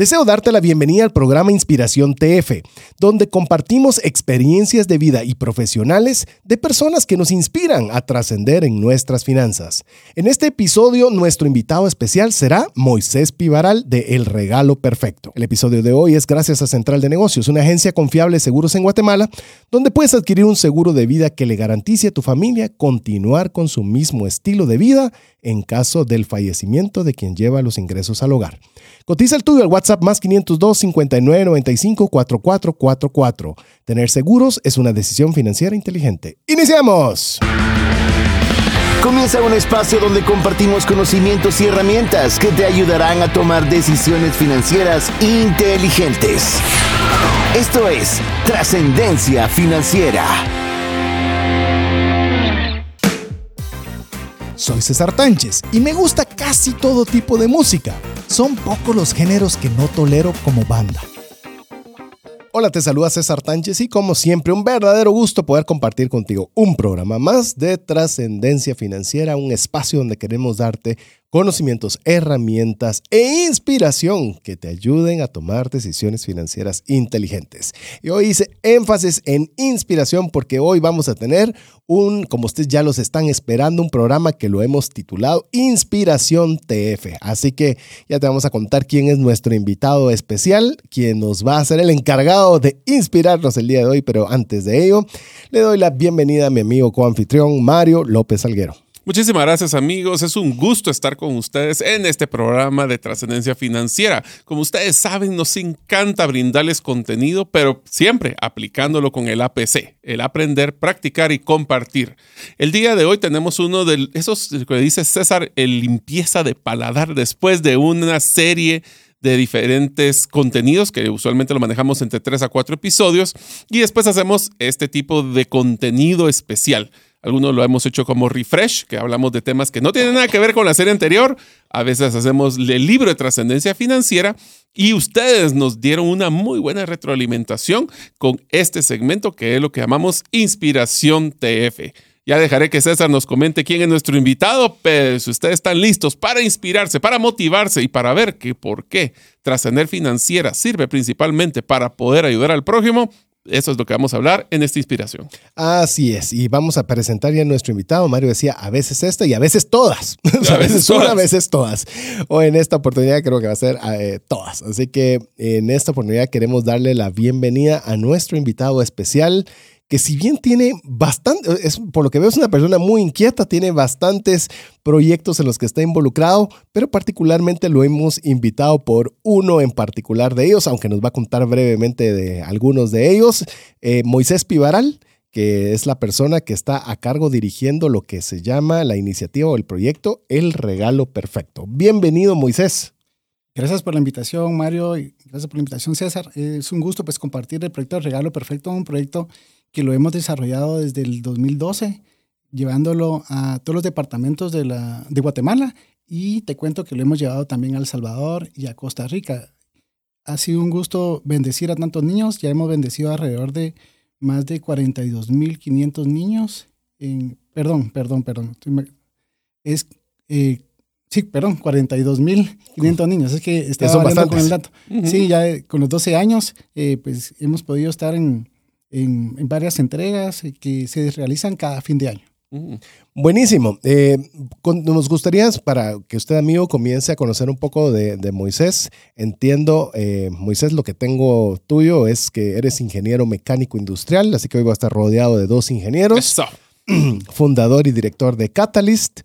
Deseo darte la bienvenida al programa Inspiración TF, donde compartimos experiencias de vida y profesionales de personas que nos inspiran a trascender en nuestras finanzas. En este episodio, nuestro invitado especial será Moisés Pivaral de El Regalo Perfecto. El episodio de hoy es gracias a Central de Negocios, una agencia confiable de seguros en Guatemala, donde puedes adquirir un seguro de vida que le garantice a tu familia continuar con su mismo estilo de vida en caso del fallecimiento de quien lleva los ingresos al hogar. Cotiza el tuyo al WhatsApp más 502 59 95 4444. Tener seguros es una decisión financiera inteligente. ¡Iniciamos! Comienza un espacio donde compartimos conocimientos y herramientas que te ayudarán a tomar decisiones financieras inteligentes. Esto es Trascendencia Financiera. Soy César Tánchez y me gusta casi todo tipo de música. Son pocos los géneros que no tolero como banda. Hola, te saluda César Tánchez y como siempre un verdadero gusto poder compartir contigo un programa más de trascendencia financiera, un espacio donde queremos darte conocimientos, herramientas e inspiración que te ayuden a tomar decisiones financieras inteligentes. Y hoy hice énfasis en inspiración porque hoy vamos a tener un, como ustedes ya los están esperando, un programa que lo hemos titulado Inspiración TF. Así que ya te vamos a contar quién es nuestro invitado especial, quien nos va a ser el encargado de inspirarnos el día de hoy, pero antes de ello, le doy la bienvenida a mi amigo coanfitrión Mario López Alguero. Muchísimas gracias amigos, es un gusto estar con ustedes en este programa de trascendencia financiera. Como ustedes saben, nos encanta brindarles contenido, pero siempre aplicándolo con el APC, el aprender, practicar y compartir. El día de hoy tenemos uno de esos que dice César, el limpieza de paladar después de una serie de diferentes contenidos que usualmente lo manejamos entre 3 a 4 episodios y después hacemos este tipo de contenido especial. Algunos lo hemos hecho como refresh, que hablamos de temas que no tienen nada que ver con la serie anterior. A veces hacemos el libro de trascendencia financiera y ustedes nos dieron una muy buena retroalimentación con este segmento que es lo que llamamos Inspiración TF. Ya dejaré que César nos comente quién es nuestro invitado, pero si ustedes están listos para inspirarse, para motivarse y para ver que por qué trascender financiera sirve principalmente para poder ayudar al prójimo, eso es lo que vamos a hablar en esta inspiración. Así es, y vamos a presentar ya a nuestro invitado. Mario decía, a veces esta y a veces todas. a, veces una, a veces todas. O en esta oportunidad creo que va a ser eh, todas. Así que en esta oportunidad queremos darle la bienvenida a nuestro invitado especial que si bien tiene bastante, es, por lo que veo es una persona muy inquieta, tiene bastantes proyectos en los que está involucrado, pero particularmente lo hemos invitado por uno en particular de ellos, aunque nos va a contar brevemente de algunos de ellos, eh, Moisés Pivaral que es la persona que está a cargo dirigiendo lo que se llama la iniciativa o el proyecto El Regalo Perfecto. Bienvenido, Moisés. Gracias por la invitación, Mario, y gracias por la invitación, César. Es un gusto pues compartir el proyecto El Regalo Perfecto, un proyecto que lo hemos desarrollado desde el 2012, llevándolo a todos los departamentos de, la, de Guatemala y te cuento que lo hemos llevado también a El Salvador y a Costa Rica. Ha sido un gusto bendecir a tantos niños, ya hemos bendecido alrededor de más de 42.500 niños, en, perdón, perdón, perdón, es, eh, sí, perdón, 42.500 niños, es que estaba hablando con el dato. Sí, ya con los 12 años, eh, pues hemos podido estar en, en, varias entregas que se realizan cada fin de año. Buenísimo. Eh, nos gustaría, para que usted, amigo, comience a conocer un poco de, Moisés. Entiendo, eh, Moisés, lo que tengo tuyo es que eres ingeniero mecánico industrial, así que hoy voy a estar rodeado de dos ingenieros. Fundador y director de Catalyst,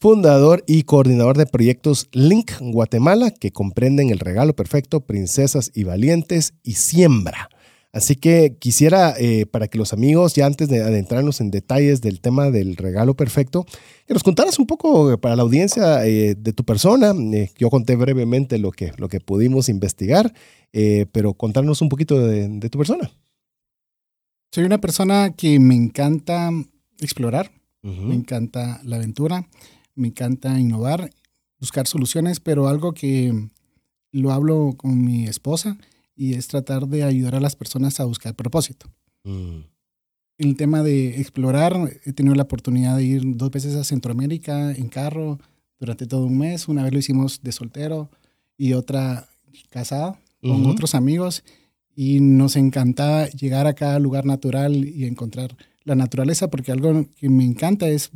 fundador y coordinador de proyectos Link Guatemala, que comprenden el regalo perfecto, princesas y valientes y siembra. Así que quisiera, eh, para que los amigos, ya antes de adentrarnos en detalles del tema del regalo perfecto, que nos contaras un poco eh, para la audiencia eh, de tu persona. yo conté brevemente lo que, lo que pudimos investigar, pero contarnos un poquito de, tu persona. Soy una persona que me encanta explorar, me encanta la aventura, me encanta innovar, buscar soluciones, pero algo que lo hablo con mi esposa y es tratar de ayudar a las personas a buscar propósito. Mm. El tema de explorar, he tenido la oportunidad de ir dos veces a Centroamérica en carro durante todo un mes. Una vez lo hicimos de soltero y otra casado con otros amigos y nos encantaba llegar a cada lugar natural y encontrar la naturaleza porque algo que me encanta es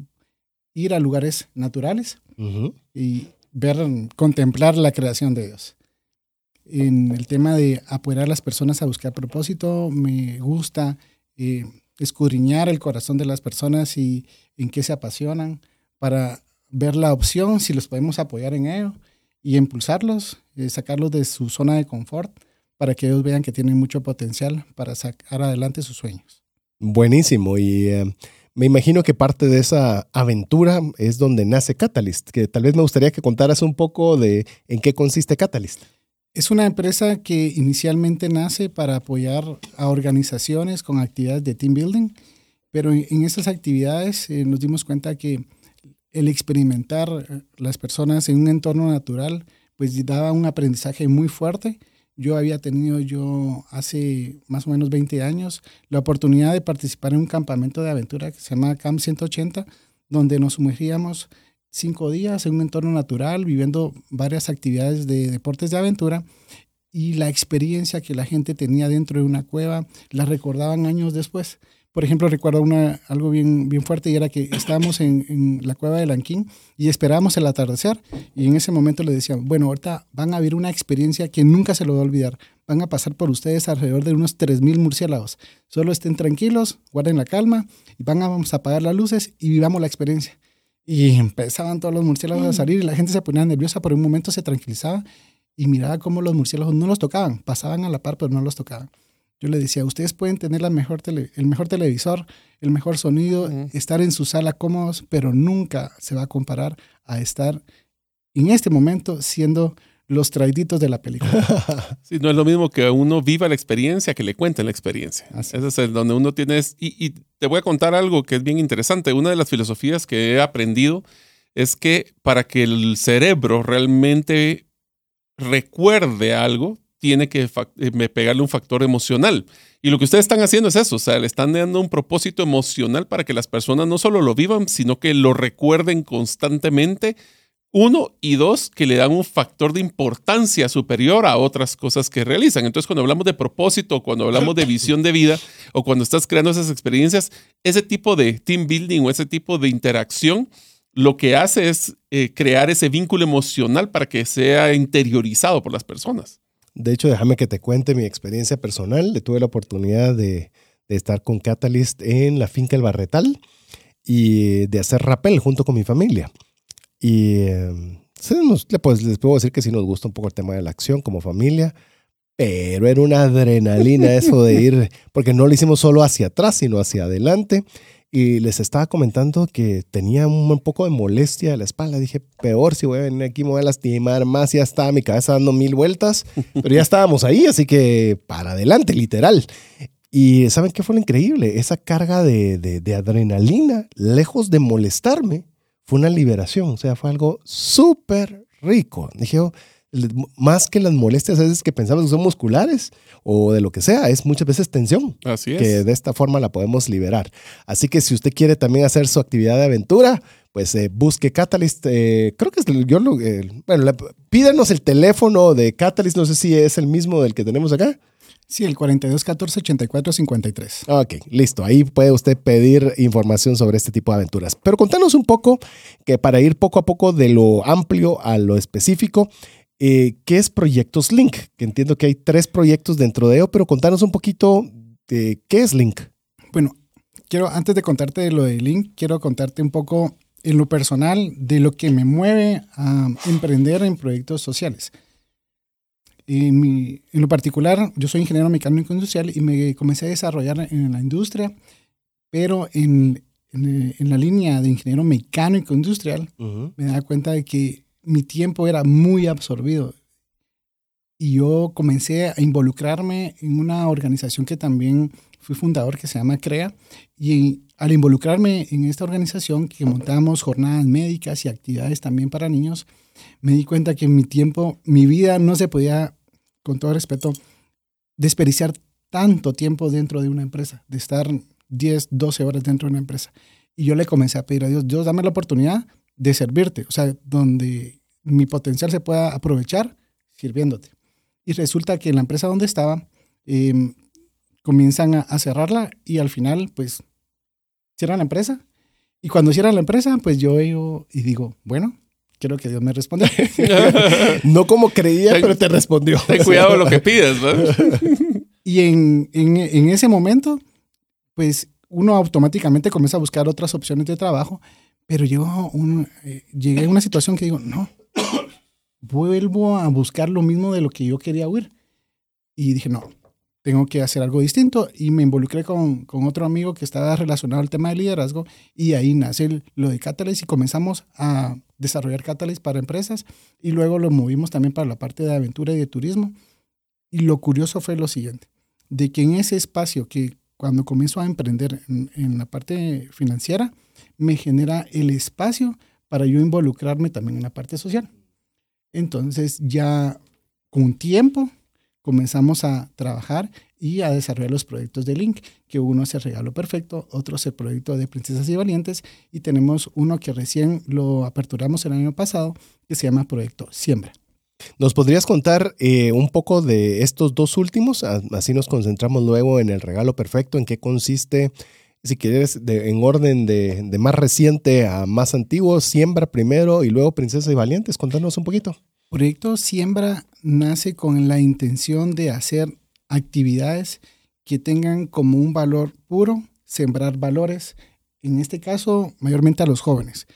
ir a lugares naturales y ver, contemplar la creación de Dios. En el tema de apoyar a las personas a buscar propósito, me gusta eh, escudriñar el corazón de las personas y en qué se apasionan para ver la opción, si los podemos apoyar en ello y impulsarlos, eh, sacarlos de su zona de confort para que ellos vean que tienen mucho potencial para sacar adelante sus sueños. Buenísimo. Y eh, me imagino que parte de esa aventura es donde nace Catalyst, que tal vez me gustaría que contaras un poco de en qué consiste Catalyst. Es una empresa que inicialmente nace para apoyar a organizaciones con actividades de team building, pero en esas actividades eh, nos dimos cuenta que el experimentar eh, las personas en un entorno natural pues daba un aprendizaje muy fuerte. Yo había tenido yo hace más o menos 20 años la oportunidad de participar en un campamento de aventura que se llama Camp 180, donde nos sumergíamos cinco días en un entorno natural, viviendo varias actividades de deportes de aventura y la experiencia que la gente tenía dentro de una cueva la recordaban años después. Por ejemplo, recuerdo una, algo bien, bien fuerte y era que estábamos en, la cueva de Lanquín y esperábamos el atardecer y en ese momento le decían, bueno, ahorita van a vivir una experiencia que nunca se lo va a olvidar. Van a pasar por ustedes alrededor de unos 3.000 murciélagos. Solo estén tranquilos, guarden la calma y van a, vamos a apagar las luces y vivamos la experiencia. Y empezaban todos los murciélagos a salir y la gente se ponía nerviosa, por un momento se tranquilizaba y miraba cómo los murciélagos no los tocaban, pasaban a la par pero no los tocaban. Yo le decía, ustedes pueden tener la mejor el mejor televisor, el mejor sonido, estar en su sala cómodos, pero nunca se va a comparar a estar en este momento siendo los traiditos de la película. Sí, no es lo mismo que uno viva la experiencia que le cuenten la experiencia. Ese es el donde uno tiene... Y, y, te voy a contar algo que es bien interesante. Una de las filosofías que he aprendido es que para que el cerebro realmente recuerde algo, tiene que eh, pegarle un factor emocional. Y lo que ustedes están haciendo es eso, o sea, le están dando un propósito emocional para que las personas no solo lo vivan, sino que lo recuerden constantemente. Uno y dos, que le dan un factor de importancia superior a otras cosas que realizan. Entonces, cuando hablamos de propósito, cuando hablamos de visión de vida o cuando estás creando esas experiencias, ese tipo de team building o ese tipo de interacción lo que hace es eh, crear ese vínculo emocional para que sea interiorizado por las personas. De hecho, déjame que te cuente mi experiencia personal. Le tuve la oportunidad de, estar con Catalyst en la finca El Barretal y de hacer rappel junto con mi familia. Y em, pues, les puedo decir que sí nos gusta un poco el tema de la acción como familia, pero era una adrenalina eso de ir, porque no lo hicimos solo hacia atrás, sino hacia adelante y les estaba comentando que tenía un poco de molestia de la espalda. Dije, peor si voy a venir aquí, me voy a lastimar más. Ya estaba mi cabeza dando mil vueltas, pero ya estábamos ahí, así que para adelante, literal. Y ¿saben qué fue lo increíble? Esa carga de, de, adrenalina, lejos de molestarme, fue una liberación. O sea, fue algo súper rico. Dije, oh, más que las molestias a veces que pensamos que son musculares o de lo que sea, es muchas veces tensión. Así es. Que de esta forma la podemos liberar. Así que si usted quiere también hacer su actividad de aventura, pues eh, busque Catalyst. Eh, creo que es yo lo, bueno, pídanos el teléfono de Catalyst, no sé si es el mismo del que tenemos acá. Sí, el 42 14 84 53. Ok, listo. Ahí puede usted pedir información sobre este tipo de aventuras. Pero contanos un poco, que para ir poco a poco de lo amplio a lo específico, eh, ¿Qué es Proyectos Link? Que entiendo que hay tres proyectos dentro de ello, pero contanos un poquito de qué es Link. Bueno, quiero, antes de contarte de lo de Link, quiero contarte un poco en lo personal de lo que me mueve a emprender en proyectos sociales. En, lo particular, yo soy ingeniero mecánico industrial y me comencé a desarrollar en la industria, pero en, la línea de ingeniero mecánico industrial me da cuenta de que mi tiempo era muy absorbido. Y yo comencé a involucrarme en una organización que también fui fundador, que se llama CREA. Y al involucrarme en esta organización, que montamos jornadas médicas y actividades también para niños, me di cuenta que mi tiempo, mi vida no se podía, con todo respeto, desperdiciar tanto tiempo dentro de una empresa, de estar 10, 12 horas dentro de una empresa. Y yo le comencé a pedir a Dios, Dios, dame la oportunidad de servirte, o sea, donde mi potencial se pueda aprovechar sirviéndote. Y resulta que en la empresa donde estaba, em, comienzan a, cerrarla y al final, pues, cierran la empresa. Y cuando cierran la empresa, pues yo veo y digo, bueno, quiero que Dios me responda. no como creía, pero te respondió. Ten cuidado lo que pides, ¿no? y en, en, ese momento, pues uno automáticamente comienza a buscar otras opciones de trabajo, pero yo un, eh, llegué a una situación que digo, no, vuelvo a buscar lo mismo de lo que yo quería huir. Y dije, no, tengo que hacer algo distinto. Y me involucré con, con otro amigo que estaba relacionado al tema de liderazgo y ahí nace lo de Catalyst y comenzamos a desarrollar Catalyst para empresas y luego lo movimos también para la parte de aventura y de turismo. Y lo curioso fue lo siguiente, de que en ese espacio que cuando comienzo a emprender en, en la parte financiera, me genera el espacio para yo involucrarme también en la parte social. Entonces ya con tiempo comenzamos a trabajar y a desarrollar los proyectos de Link, que uno es el regalo perfecto, otro es el proyecto de Princesas y Valientes y tenemos uno que recién lo aperturamos el año pasado que se llama Proyecto Siembra. ¿Nos podrías contar eh, un poco de estos dos últimos? Así nos concentramos luego en el regalo perfecto, en qué consiste, si quieres, en orden de, de, más reciente a más antiguo, Siembra primero y luego Princesas y Valientes. Contanos un poquito. Proyecto Siembra nace con la intención de hacer actividades que tengan como un valor puro, sembrar valores, en este caso mayormente a los jóvenes.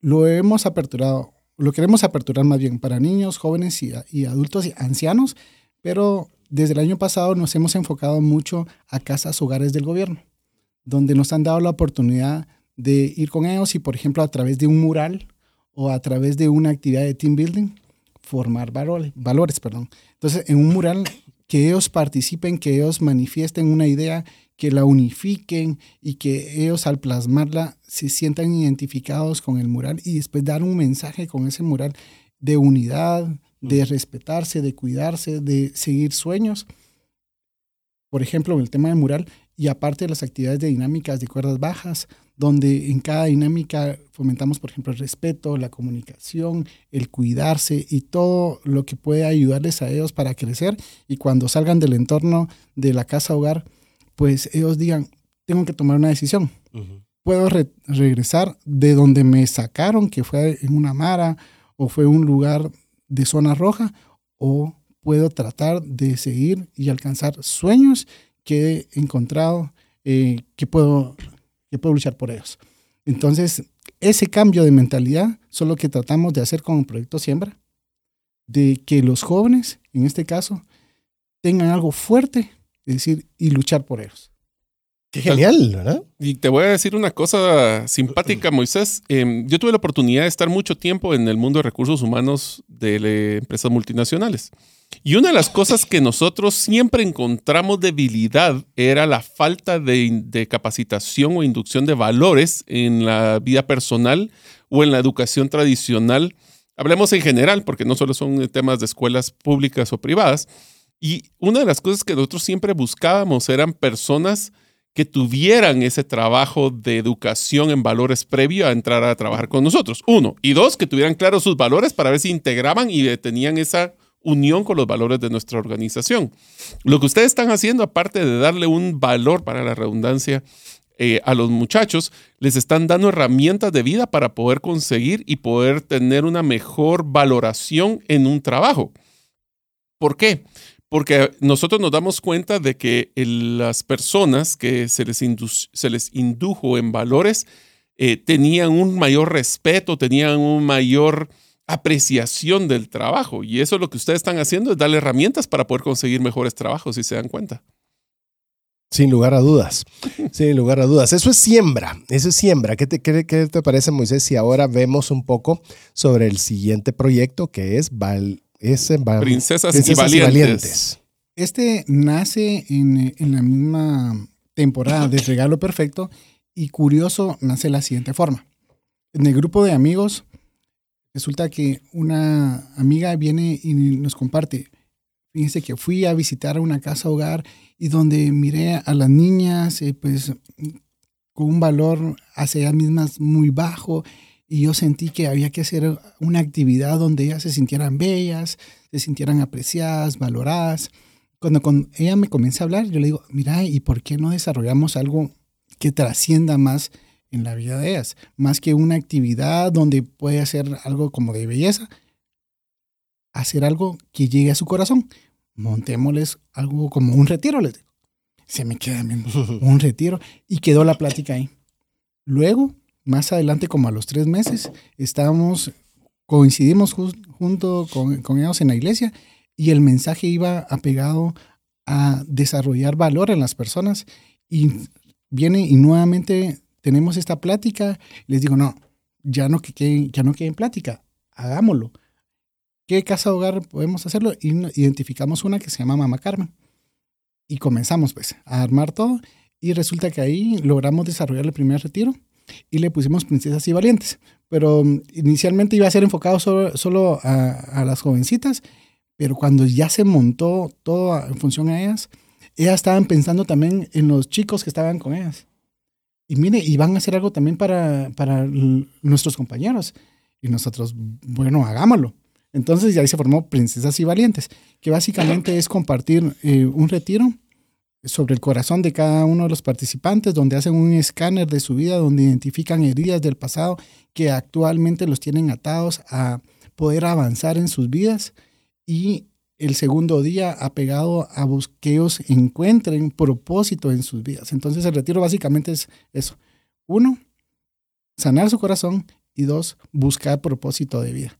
Lo hemos aperturado, lo queremos aperturar más bien para niños, jóvenes y, y adultos y ancianos, pero desde el año pasado nos hemos enfocado mucho a casas hogares del gobierno, donde nos han dado la oportunidad de ir con ellos y, por ejemplo, a través de un mural o a través de una actividad de team building, formar valores, valores. Perdón. Entonces, en un mural, que ellos participen, que ellos manifiesten una idea, que la unifiquen y que ellos al plasmarla se sientan identificados con el mural y después dar un mensaje con ese mural de unidad, de respetarse, de cuidarse, de seguir sueños. Por ejemplo, el tema del mural, y aparte de las actividades de dinámicas de cuerdas bajas, donde en cada dinámica fomentamos, por ejemplo, el respeto, la comunicación, el cuidarse y todo lo que puede ayudarles a ellos para crecer. Y cuando salgan del entorno de la casa hogar, pues ellos digan, tengo que tomar una decisión. Puedo regresar de donde me sacaron, que fue en una mara o fue un lugar de zona roja, o puedo tratar de seguir y alcanzar sueños que he encontrado, eh, que puedo puedo luchar por ellos. Entonces, ese cambio de mentalidad son lo que tratamos de hacer con el proyecto Siembra, de que los jóvenes, en este caso, tengan algo fuerte, es decir, y luchar por ellos. Qué genial, ¿verdad? Y te voy a decir una cosa simpática, Moisés. Em, yo tuve la oportunidad de estar mucho tiempo en el mundo de recursos humanos de empresas multinacionales. Y una de las cosas que nosotros siempre encontramos debilidad era la falta de, capacitación o inducción de valores en la vida personal o en la educación tradicional. Hablemos en general, porque no solo son temas de escuelas públicas o privadas. Y una de las cosas que nosotros siempre buscábamos eran personas que tuvieran ese trabajo de educación en valores previo a entrar a trabajar con nosotros. Uno. Y dos, que tuvieran claros sus valores para ver si integraban y tenían esa unión con los valores de nuestra organización. Lo que ustedes están haciendo, aparte de darle un valor para la redundancia eh, a los muchachos, les están dando herramientas de vida para poder conseguir y poder tener una mejor valoración en un trabajo. ¿Por qué? Porque nosotros nos damos cuenta de que las personas que se les, se les indujo en valores eh, tenían un mayor respeto, tenían un mayor apreciación del trabajo. Y eso es lo que ustedes están haciendo, es darle herramientas para poder conseguir mejores trabajos, si se dan cuenta. Sin lugar a dudas, sin lugar a dudas. Eso es siembra, eso es siembra. ¿Qué te, qué, te parece, Moisés, si ahora vemos un poco sobre el siguiente proyecto que es, Val, Princesas, y, valientes. Este nace en, en la misma temporada de Regalo Perfecto y curioso nace de la siguiente forma. En el grupo de amigos Resulta que una amiga viene y nos comparte. Fíjense que fui a visitar una casa hogar y donde miré a las niñas, eh, pues con un valor hacia ellas mismas muy bajo y yo sentí que había que hacer una actividad donde ellas se sintieran bellas, se sintieran apreciadas, valoradas. Cuando con ella me comienza a hablar, yo le digo, mira, ¿y por qué no desarrollamos algo que trascienda más en la vida de ellas? Más que una actividad donde puede hacer algo como de belleza, hacer algo que llegue a su corazón. Montémosles algo como un retiro, les digo. Se me queda un retiro y quedó la plática ahí. Luego, más adelante, como a los tres meses, estábamos, coincidimos junto con, con, ellos en la iglesia y el mensaje iba apegado a desarrollar valor en las personas y viene y nuevamente tenemos esta plática. Les digo, no, ya no que ya no en plática, hagámoslo. ¿Qué casa hogar podemos hacerlo? Y identificamos una que se llama Mamá Carmen. Y comenzamos pues a armar todo y resulta que ahí logramos desarrollar el primer retiro y le pusimos princesas y valientes. Pero um, inicialmente iba a ser enfocado solo, a, las jovencitas, pero cuando ya se montó todo en función a ellas, ellas estaban pensando también en los chicos que estaban con ellas. Y mire, y van a hacer algo también para, para nuestros compañeros. Y nosotros, bueno, hagámoslo. Entonces ya ahí se formó Princesas y Valientes, que básicamente es compartir eh, un retiro sobre el corazón de cada uno de los participantes, donde hacen un escáner de su vida, donde identifican heridas del pasado que actualmente los tienen atados a poder avanzar en sus vidas y el segundo día apegado a que ellos encuentren propósito en sus vidas. Entonces el retiro básicamente es eso. Uno, sanar su corazón y dos, buscar propósito de vida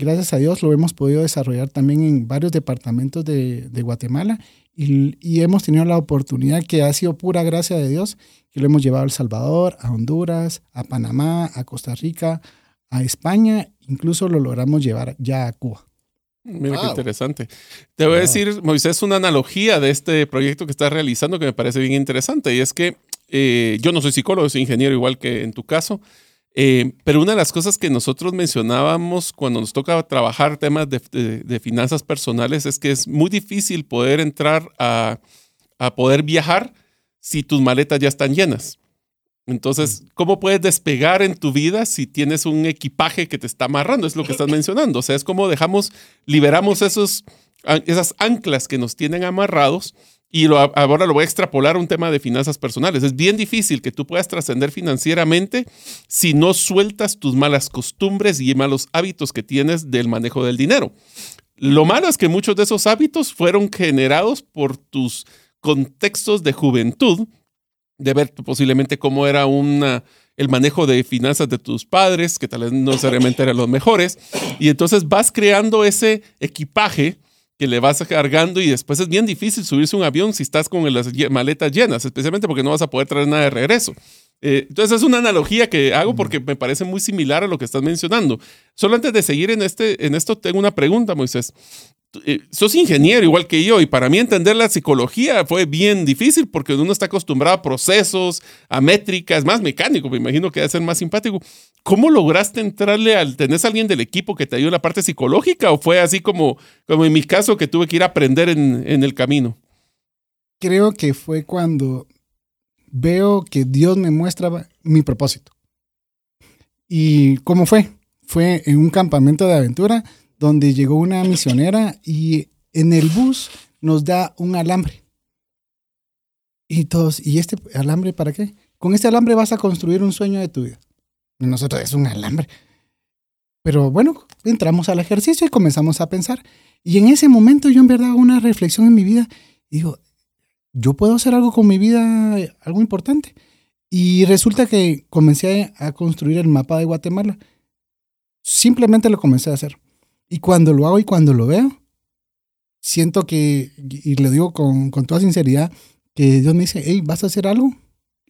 gracias a Dios lo hemos podido desarrollar también en varios departamentos de, Guatemala y, hemos tenido la oportunidad que ha sido pura gracia de Dios, que lo hemos llevado a El Salvador, a Honduras, a Panamá, a Costa Rica, a España, incluso lo logramos llevar ya a Cuba. Mira qué interesante. Te voy a decir, Moisés, una analogía de este proyecto que estás realizando que me parece bien interesante y es que eh, yo no soy psicólogo, soy ingeniero igual que en tu caso. Eh, pero una de las cosas que nosotros mencionábamos cuando nos toca trabajar temas de, finanzas personales es que es muy difícil poder entrar a, poder viajar si tus maletas ya están llenas. Entonces, ¿cómo puedes despegar en tu vida si tienes un equipaje que te está amarrando? Es lo que estás mencionando. O sea, es como dejamos, liberamos esos, esas anclas que nos tienen amarrados y ahora lo voy a extrapolar a un tema de finanzas personales. Es bien difícil que tú puedas trascender financieramente si no sueltas tus malas costumbres y malos hábitos que tienes del manejo del dinero. Lo malo es que muchos de esos hábitos fueron generados por tus contextos de juventud, de ver posiblemente cómo era una, el manejo de finanzas de tus padres, que tal vez no necesariamente eran los mejores, y entonces vas creando ese equipaje que le vas cargando y después es bien difícil subirse un avión si estás con las maletas llenas, especialmente porque no vas a poder traer nada de regreso. Eh, entonces es una analogía que hago porque me parece muy similar a lo que estás mencionando. Solo antes de seguir en, este, en esto tengo una pregunta, Moisés. Eh, sos ingeniero igual que yo y para mí entender la psicología fue bien difícil porque uno está acostumbrado a procesos, a métricas, más mecánico, me imagino que debe ser más simpático. ¿Cómo lograste entrarle al, tenés alguien del equipo que te ayudó en la parte psicológica o fue así como, como en mi caso que tuve que ir a aprender en, en el camino? Creo que fue cuando veo que Dios me muestra mi propósito. ¿Y cómo fue? Fue en un campamento de aventura donde llegó una misionera y en el bus nos da un alambre. Y todos, ¿y este alambre para qué? Con este alambre vas a construir un sueño de tu vida. Nosotros es un alambre. Pero bueno, entramos al ejercicio y comenzamos a pensar. Y en ese momento yo en verdad hago una reflexión en mi vida digo, yo puedo hacer algo con mi vida, algo importante. Y resulta que comencé a construir el mapa de Guatemala. Simplemente lo comencé a hacer. Y cuando lo hago y cuando lo veo, siento que, y le digo con, toda sinceridad, que Dios me dice, hey, vas a hacer algo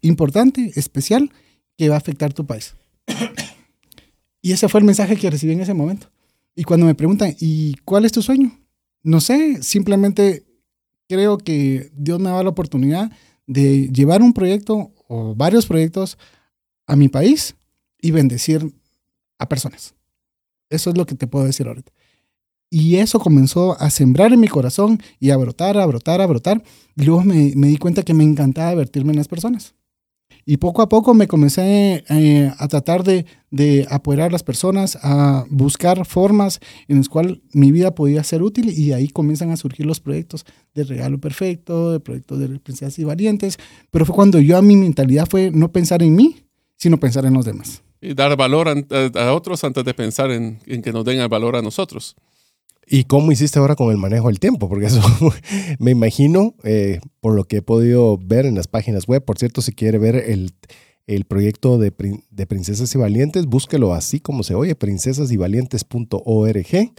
importante, especial, que va a afectar tu país. y ese fue el mensaje que recibí en ese momento. Y cuando me preguntan, ¿y cuál es tu sueño? No sé, simplemente creo que Dios me da la oportunidad de llevar un proyecto o varios proyectos a mi país y bendecir a personas. Eso es lo que te puedo decir ahorita. Y eso comenzó a sembrar en mi corazón y a brotar, a brotar, a brotar. Y luego me, di cuenta que me encantaba vertirme en las personas. Y poco a poco me comencé eh, a tratar de, de apoyar a las personas, a buscar formas en las cuales mi vida podía ser útil y ahí comienzan a surgir los proyectos de Regalo Perfecto, de proyectos de Princesas y Valientes. Pero fue cuando yo a mi mentalidad fue no pensar en mí, sino pensar en los demás. Y dar valor a, a otros antes de pensar en, que nos den el valor a nosotros. ¿Y cómo hiciste ahora con el manejo del tiempo? Porque eso me imagino, eh, por lo que he podido ver en las páginas web, por cierto, si quiere ver el, el proyecto de, de, Princesas y Valientes, búsquelo así como se oye, princesasyvalientes.org.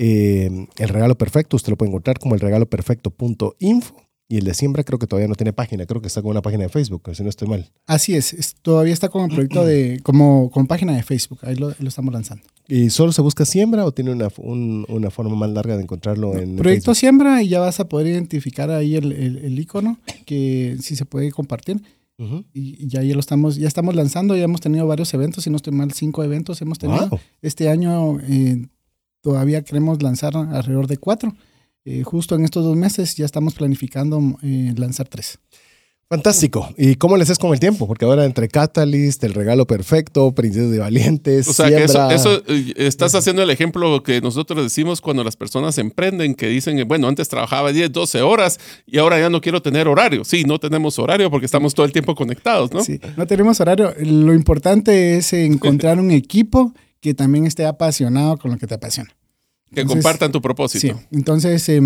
Eh, el regalo perfecto, usted lo puede encontrar como el regalo perfecto.info. Y el de siembra creo que todavía no tiene página, creo que está con una página de Facebook, si no estoy mal. Así es, todavía está como proyecto de, como con página de Facebook, ahí lo, lo, estamos lanzando. ¿Y solo se busca siembra o tiene una, un, una forma más larga de encontrarlo en Proyecto siembra y ya vas a poder identificar ahí el, el, el icono que sí se puede compartir. Uh -huh. y, y, ya, ya lo estamos, ya estamos lanzando, ya hemos tenido varios eventos, si no estoy mal, cinco eventos hemos tenido. Wow. Este año eh, todavía queremos lanzar alrededor de cuatro. Eh, justo en estos dos meses ya estamos planificando eh, lanzar tres. Fantástico. ¿Y cómo les es con el tiempo? Porque ahora entre Catalyst, El Regalo Perfecto, Princesas de Valientes, O sea, siembra... que eso, eso, estás haciendo el ejemplo que nosotros decimos cuando las personas emprenden, que dicen, bueno, antes trabajaba 10, 12 horas y ahora ya no quiero tener horario. Sí, no tenemos horario porque estamos todo el tiempo conectados, ¿no? Sí, no tenemos horario. Lo importante es encontrar un equipo que también esté apasionado con lo que te apasiona. Que entonces, compartan tu propósito. Sí, entonces, eh,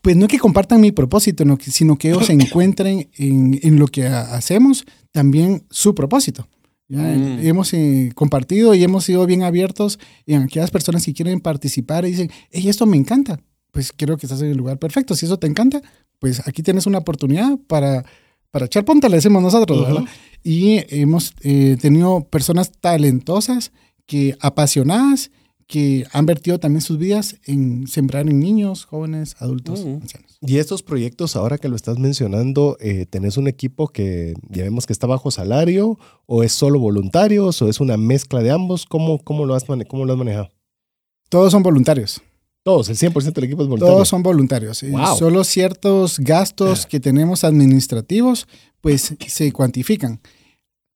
pues no que compartan mi propósito, no, sino que ellos encuentren en, en, lo que hacemos también su propósito. ¿ya? Mm. Hemos eh, compartido y hemos sido bien abiertos en aquellas personas que quieren participar y dicen, hey, esto me encanta. Pues creo que estás en el lugar perfecto. Si eso te encanta, pues aquí tienes una oportunidad para, para echar punta, le decimos nosotros, uh -huh. ¿verdad? Y hemos eh, tenido personas talentosas, que apasionadas, que han vertido también sus vidas en sembrar en niños, jóvenes, adultos, uh -huh. ancianos. Y estos proyectos, ahora que lo estás mencionando, eh, ¿tenés un equipo que ya vemos que está bajo salario o es solo voluntarios o es una mezcla de ambos? ¿Cómo, cómo, lo, has cómo lo has manejado? Todos son voluntarios. Todos, el 100% del equipo es voluntario. Todos son voluntarios. Wow. Solo ciertos gastos que tenemos administrativos, pues se cuantifican.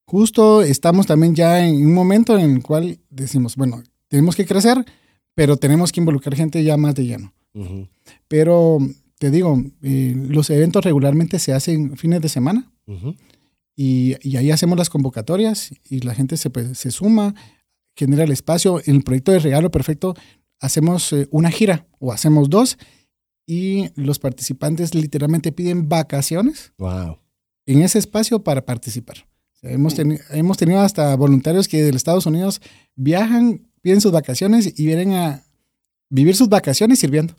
Justo estamos también ya en un momento en el cual decimos, bueno, tenemos que crecer, pero tenemos que involucrar gente ya más de lleno. Uh -huh. Pero te digo, eh, los eventos regularmente se hacen fines de semana uh -huh. y, y, ahí hacemos las convocatorias y la gente se, pues, se suma, genera el espacio. En el proyecto de Regalo Perfecto hacemos eh, una gira o hacemos dos y los participantes literalmente piden vacaciones wow. en ese espacio para participar. O sea, hemos, teni hemos tenido hasta voluntarios que de Estados Unidos viajan piden sus vacaciones y vienen a vivir sus vacaciones sirviendo.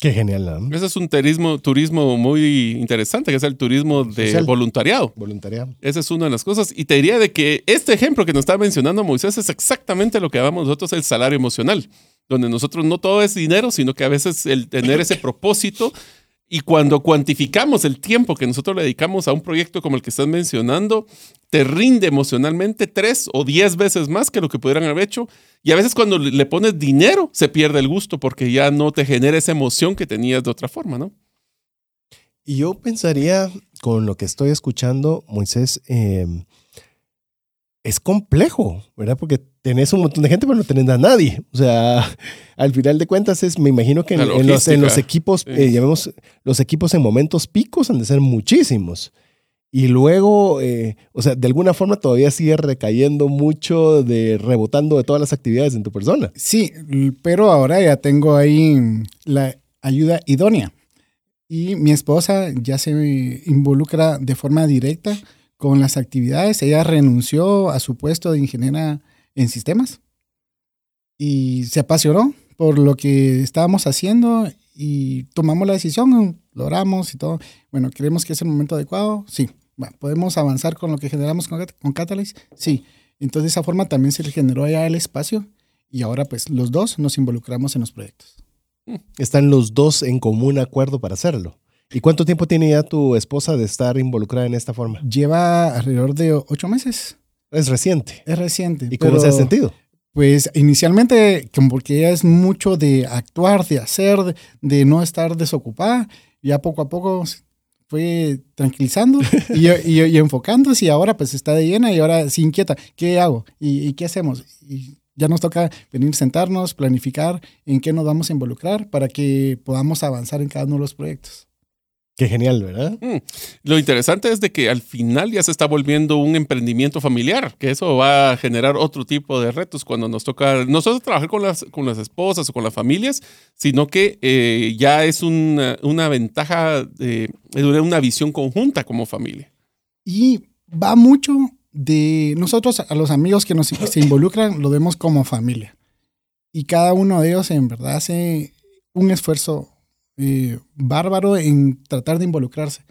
Qué genial, ¿no? Ese es un turismo, turismo muy interesante, que es el turismo de Social. voluntariado. Voluntariado. Esa es una de las cosas. Y te diría de que este ejemplo que nos está mencionando Moisés es exactamente lo que llamamos nosotros el salario emocional, donde nosotros no todo es dinero, sino que a veces el tener ese propósito y cuando cuantificamos el tiempo que nosotros le dedicamos a un proyecto como el que estás mencionando, te rinde emocionalmente tres o diez veces más que lo que pudieran haber hecho. Y a veces cuando le pones dinero, se pierde el gusto porque ya no te genera esa emoción que tenías de otra forma, ¿no? Y yo pensaría, con lo que estoy escuchando, Moisés, eh, es complejo, ¿verdad? Porque tenés un montón de gente, pero no tenés a nadie. O sea, al final de cuentas, es, me imagino que en, en, los, en los, equipos, sí. eh, llamemos los equipos en momentos picos han de ser muchísimos. Y luego, eh, o sea, de alguna forma todavía sigue recayendo mucho de rebotando de todas las actividades en tu persona. Sí, pero ahora ya tengo ahí la ayuda idónea. Y mi esposa ya se involucra de forma directa con las actividades. Ella renunció a su puesto de ingeniera en sistemas y se apasionó por lo que estábamos haciendo y tomamos la decisión, lo oramos y todo. Bueno, ¿creemos que es el momento adecuado? Sí. ¿Podemos avanzar con lo que generamos con, con Catalyst? Sí. Entonces, de esa forma también se le generó ya el espacio y ahora pues los dos nos involucramos en los proyectos. Están los dos en común acuerdo para hacerlo. ¿Y cuánto tiempo tiene ya tu esposa de estar involucrada en esta forma? Lleva alrededor de ocho meses. Es reciente. Es reciente. ¿Y cómo se ha sentido? Pues inicialmente, porque ella es mucho de actuar, de hacer, de, de no estar desocupada, ya poco a poco fue tranquilizando y, y, y, enfocándose y ahora pues está de llena y ahora se inquieta. ¿Qué hago? ¿Y, y qué hacemos? Y ya nos toca venir, sentarnos, planificar en qué nos vamos a involucrar para que podamos avanzar en cada uno de los proyectos. Qué genial, ¿verdad? Mm. Lo interesante es de que al final ya se está volviendo un emprendimiento familiar, que eso va a generar otro tipo de retos cuando nos toca nosotros trabajar con las, con las esposas o con las familias, sino que eh, ya es una, una ventaja de, de una visión conjunta como familia. Y va mucho de nosotros, a los amigos que nos se involucran, lo vemos como familia. Y cada uno de ellos en verdad hace un esfuerzo eh, bárbaro en tratar de involucrarse.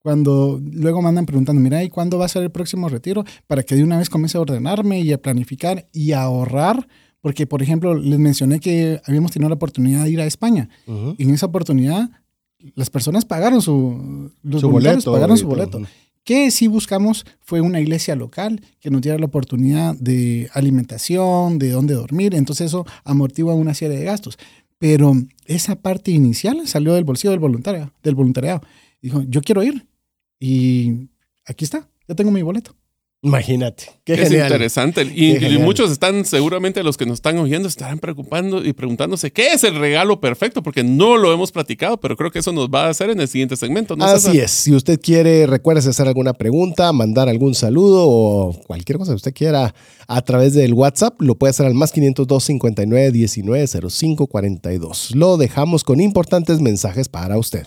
Cuando luego mandan preguntando, mira, ¿y cuándo va a ser el próximo retiro? Para que de una vez comience a ordenarme y a planificar y a ahorrar. Porque, por ejemplo, les mencioné que habíamos tenido la oportunidad de ir a España. Uh -huh. En esa oportunidad, las personas pagaron su, los su boleto. Pagaron su boleto. Que sí buscamos fue una iglesia local que nos diera la oportunidad de alimentación, de dónde dormir. Entonces eso amortigua una serie de gastos. Pero esa parte inicial salió del bolsillo del voluntario, del voluntariado. Dijo, yo quiero ir. Y aquí está, ya tengo mi boleto. Imagínate. Qué es genial. interesante. Y, y, muchos están, seguramente los que nos están oyendo, estarán preocupando y preguntándose qué es el regalo perfecto, porque no lo hemos platicado, pero creo que eso nos va a hacer en el siguiente segmento. ¿no, Así César? es. Si usted quiere, recuerde hacer alguna pregunta, mandar algún saludo o cualquier cosa que usted quiera a través del WhatsApp, lo puede hacer al más 502 59 19 05 42. Lo dejamos con importantes mensajes para usted.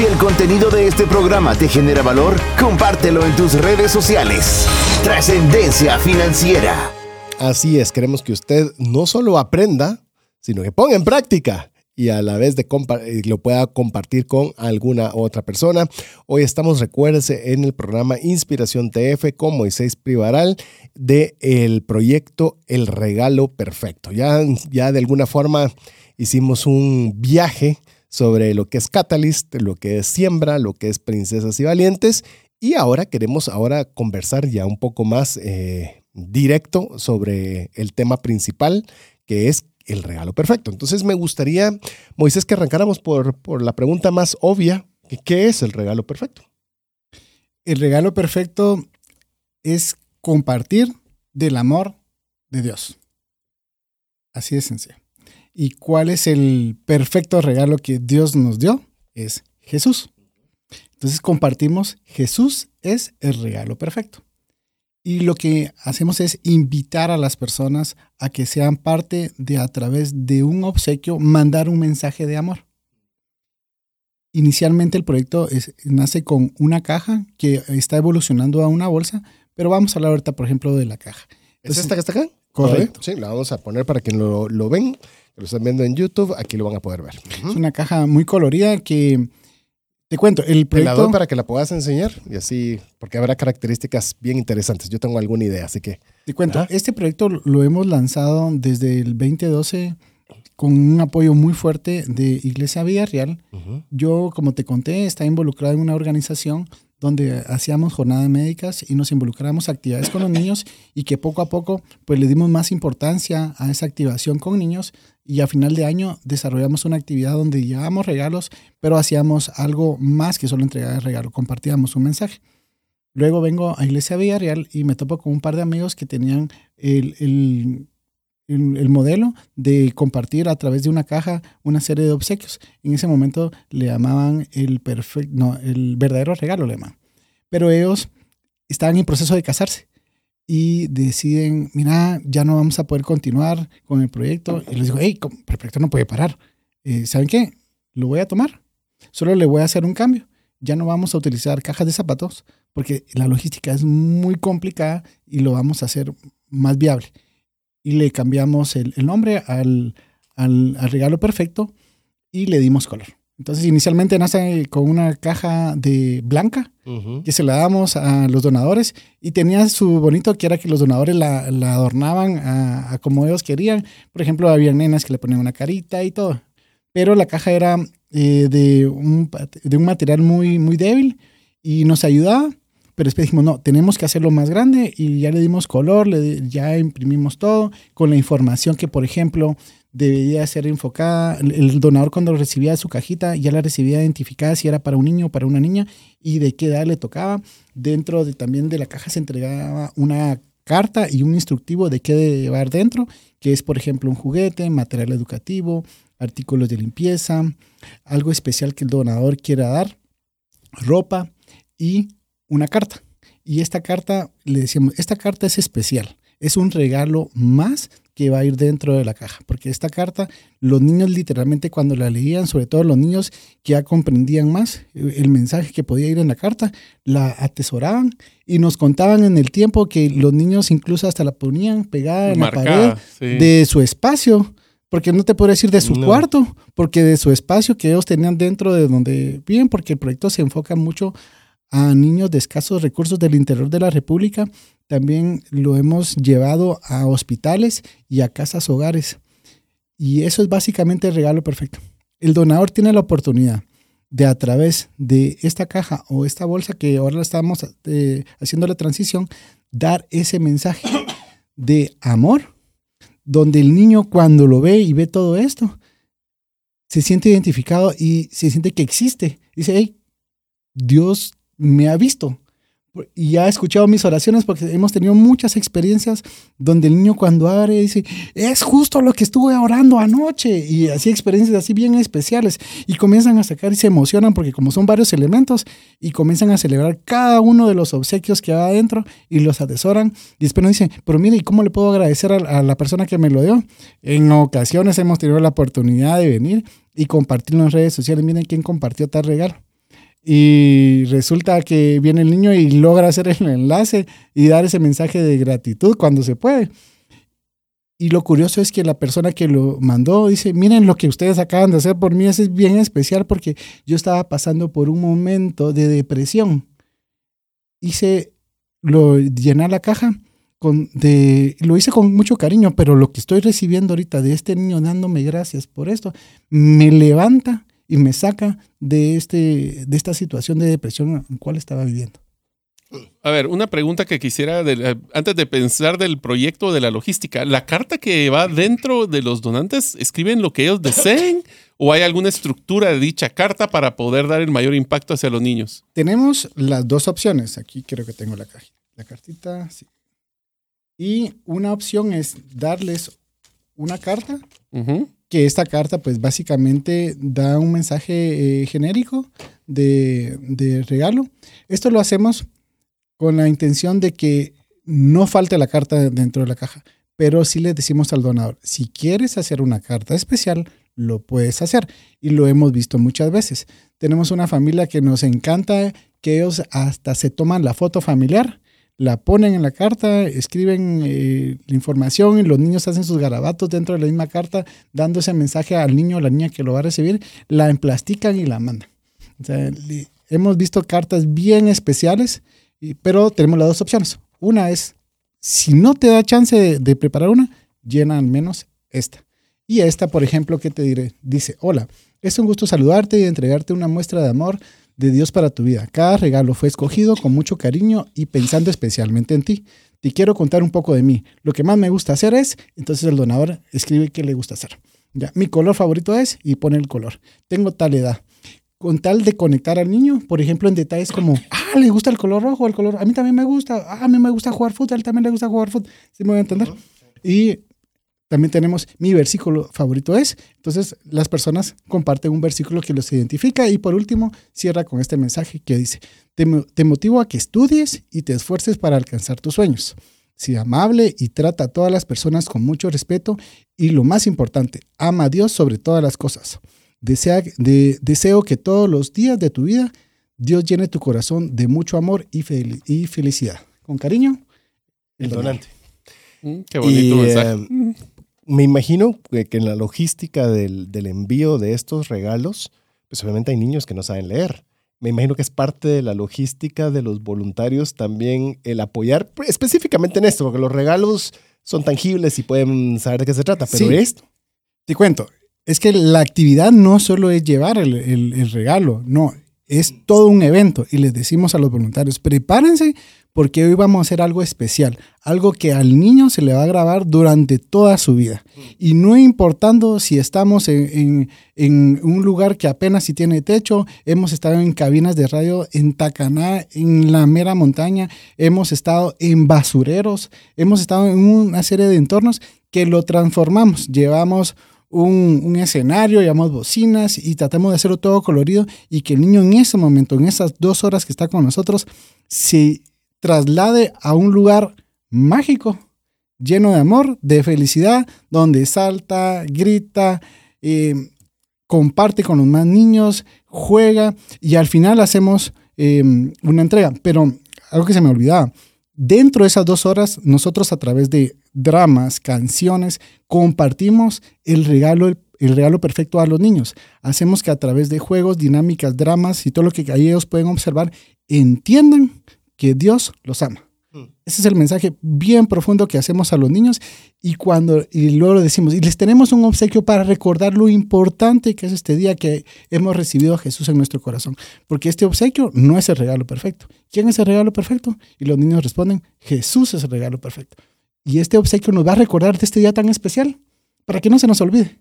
Si el contenido de este programa te genera valor, compártelo en tus redes sociales. Trascendencia financiera. Así es, queremos que usted no solo aprenda, sino que ponga en práctica y a la vez de lo pueda compartir con alguna otra persona. Hoy estamos, recuérdese, en el programa Inspiración TF con Moisés Privaral del el proyecto El Regalo Perfecto. Ya, ya de alguna forma hicimos un viaje sobre lo que es Catalyst, lo que es Siembra, lo que es Princesas y Valientes. Y ahora queremos ahora conversar ya un poco más eh, directo sobre el tema principal, que es el regalo perfecto. Entonces me gustaría, Moisés, que arrancáramos por, por la pregunta más obvia, que ¿qué es el regalo perfecto? El regalo perfecto es compartir del amor de Dios. Así de sencillo. ¿Y cuál es el perfecto regalo que Dios nos dio? Es Jesús. Entonces compartimos, Jesús es el regalo perfecto. Y lo que hacemos es invitar a las personas a que sean parte de a través de un obsequio, mandar un mensaje de amor. Inicialmente el proyecto es, nace con una caja que está evolucionando a una bolsa, pero vamos a hablar ahorita, por ejemplo, de la caja. ¿Es esta que está acá? Correcto. Sí, la vamos a poner para que lo, lo ven, lo están viendo en YouTube, aquí lo van a poder ver. Es una caja muy colorida que, te cuento, el Te la proyecto... doy para que la puedas enseñar y así, porque habrá características bien interesantes. Yo tengo alguna idea, así que... Te cuento, Ajá. este proyecto lo hemos lanzado desde el 2012 con un apoyo muy fuerte de Iglesia Villarreal. Ujú. Yo, como te conté, estaba involucrado en una organización donde hacíamos jornadas médicas y nos involucramos actividades con los niños y que poco a poco pues le dimos más importancia a esa activación con niños y a final de año desarrollamos una actividad donde llevábamos regalos, pero hacíamos algo más que solo entregar el regalo, compartíamos un mensaje. Luego vengo a Iglesia Villarreal y me topo con un par de amigos que tenían el, el, modelo de compartir a través de una caja una serie de obsequios. En ese momento le llamaban el perfecto, no, el verdadero regalo le. Pero ellos estaban en proceso de casarse y deciden, mira, ya no vamos a poder continuar con el proyecto. Y les digo, hey, el proyecto no puede parar. Eh, ¿Saben qué? Lo voy a tomar. Solo le voy a hacer un cambio. Ya no vamos a utilizar cajas de zapatos porque la logística es muy complicada y lo vamos a hacer más viable y le cambiamos el, nombre al, al, regalo perfecto y le dimos color. Entonces, inicialmente nace con una caja de blanca que se la damos a los donadores y tenía su bonito que era que los donadores la, adornaban a, como ellos querían. Por ejemplo, había nenas que le ponían una carita y todo. Pero la caja era eh, de, un, de un material muy, muy débil y nos ayudaba pero después dijimos, no, tenemos que hacerlo más grande y ya le dimos color, le, ya imprimimos todo con la información que, por ejemplo, debería ser enfocada. El donador cuando recibía su cajita ya la recibía identificada si era para un niño o para una niña y de qué edad le tocaba. Dentro de, también de la caja se entregaba una carta y un instructivo de qué llevar dentro, que es, por ejemplo, un juguete, material educativo, artículos de limpieza, algo especial que el donador quiera dar, ropa y una carta. Y esta carta, le decíamos, esta carta es especial, es un regalo más que va a ir dentro de la caja, porque esta carta, los niños literalmente cuando la leían, sobre todo los niños que ya comprendían más el mensaje que podía ir en la carta, la atesoraban y nos contaban en el tiempo que los niños incluso hasta la ponían pegada en la pared de su espacio, porque no te puedo decir de su cuarto, porque de su espacio que ellos tenían dentro de donde viven, porque el proyecto se enfoca mucho a niños de escasos recursos del interior de la República. También lo hemos llevado a hospitales y a casas hogares. Y eso es básicamente el regalo perfecto. El donador tiene la oportunidad de a través de esta caja o esta bolsa que ahora estamos eh, haciendo la transición, dar ese mensaje de amor, donde el niño cuando lo ve y ve todo esto, se siente identificado y se siente que existe. Dice, hey, Dios me ha visto. Y ha escuchado mis oraciones porque hemos tenido muchas experiencias donde el niño cuando abre dice, es justo lo que estuve orando anoche y así experiencias así bien especiales. Y comienzan a sacar y se emocionan porque como son varios elementos y comienzan a celebrar cada uno de los obsequios que va adentro y los atesoran. Y después nos dicen, pero mire, ¿y cómo le puedo agradecer a, la persona que me lo dio? En ocasiones hemos tenido la oportunidad de venir y compartir en redes sociales, miren quién compartió tal regalo y resulta que viene el niño y logra hacer el enlace y dar ese mensaje de gratitud cuando se puede. Y lo curioso es que la persona que lo mandó dice, miren lo que ustedes acaban de hacer por mí, es bien especial porque yo estaba pasando por un momento de depresión. Hice, lo llenar la caja, con, de, lo hice con mucho cariño, pero lo que estoy recibiendo ahorita de este niño dándome gracias por esto, me levanta y me saca de, este, de esta situación de depresión en la cual estaba viviendo. A ver, una pregunta que quisiera, eh, antes de pensar del proyecto de la logística, ¿la carta que va dentro de los donantes escriben lo que ellos deseen o hay alguna estructura de dicha carta para poder dar el mayor impacto hacia los niños? Tenemos las dos opciones. Aquí creo que tengo la, la cartita. Sí. Y una opción es darles una carta que esta carta pues básicamente da un mensaje eh, genérico de, regalo. Esto lo hacemos con la intención de que no falte la carta dentro de la caja, pero sí le decimos al donador, si quieres hacer una carta especial, lo puedes hacer. Y lo hemos visto muchas veces. Tenemos una familia que nos encanta, que ellos hasta se toman la foto familiar la ponen en la carta, escriben eh, la información y los niños hacen sus garabatos dentro de la misma carta, dando ese mensaje al niño o la niña que lo va a recibir, la emplastican y la mandan. hemos visto cartas bien especiales, pero tenemos las dos opciones. Una es, si no te da chance de, preparar una, llena al menos esta. Y esta, por ejemplo, ¿qué te diré? Dice, hola, es un gusto saludarte y entregarte una muestra de amor de Dios para tu vida. Cada regalo fue escogido con mucho cariño y pensando especialmente en ti. Te quiero contar un poco de mí. Lo que más me gusta hacer es, entonces el donador escribe qué le gusta hacer. Ya, mi color favorito es y pone el color. Tengo tal edad. Con tal de conectar al niño, por ejemplo, en detalles como, ah, le gusta el color rojo, el color, a mí también me gusta, ah, a mí me gusta jugar fútbol, a él también le gusta jugar fútbol. ¿Sí me voy a entender? Y también tenemos mi versículo favorito es. Entonces las personas comparten un versículo que los identifica y por último cierra con este mensaje que dice, te, te motivo a que estudies y te esfuerces para alcanzar tus sueños. Sea amable y trata a todas las personas con mucho respeto y lo más importante, ama a Dios sobre todas las cosas. Desea, de, deseo que todos los días de tu vida Dios llene tu corazón de mucho amor y, fel y felicidad. Con cariño, el donante. Mm, qué bonito Y, mensaje. eh, me imagino que, que en la logística del, del envío de estos regalos, pues obviamente hay niños que no saben leer. Me imagino que es parte de la logística de los voluntarios también el apoyar específicamente en esto, porque los regalos son tangibles y pueden saber de qué se trata, pero Sí. esto, Te cuento, es que la actividad no solo es llevar el, el- el regalo, no, es todo un evento y les decimos a los voluntarios, prepárense porque hoy vamos a hacer algo especial, algo que al niño se le va a grabar durante toda su vida. Y no importando si estamos en, en- en un lugar que apenas si tiene techo, hemos estado en cabinas de radio en Tacaná, en la mera montaña, hemos estado en basureros, hemos estado en una serie de entornos que lo transformamos, llevamos un, un escenario, llevamos bocinas y tratamos de hacerlo todo colorido y que el niño en ese momento, en esas dos horas que está con nosotros, se traslade a un lugar mágico, lleno de amor, de felicidad, donde salta, grita, eh, comparte con los más niños, juega y al final hacemos eh, una entrega. Pero algo que se me olvidaba, dentro de esas dos horas, nosotros a través de dramas, canciones, compartimos el regalo, el, regalo perfecto a los niños. Hacemos que a través de juegos, dinámicas, dramas y todo lo que ellos pueden observar, entiendan que Dios los ama. Ese es el mensaje bien profundo que hacemos a los niños y cuando y luego decimos y les tenemos un obsequio para recordar lo importante que es este día que hemos recibido a Jesús en nuestro corazón, porque este obsequio no es el regalo perfecto. ¿Quién es el regalo perfecto? Y los niños responden, Jesús es el regalo perfecto. Y este obsequio nos va a recordar de este día tan especial para que no se nos olvide.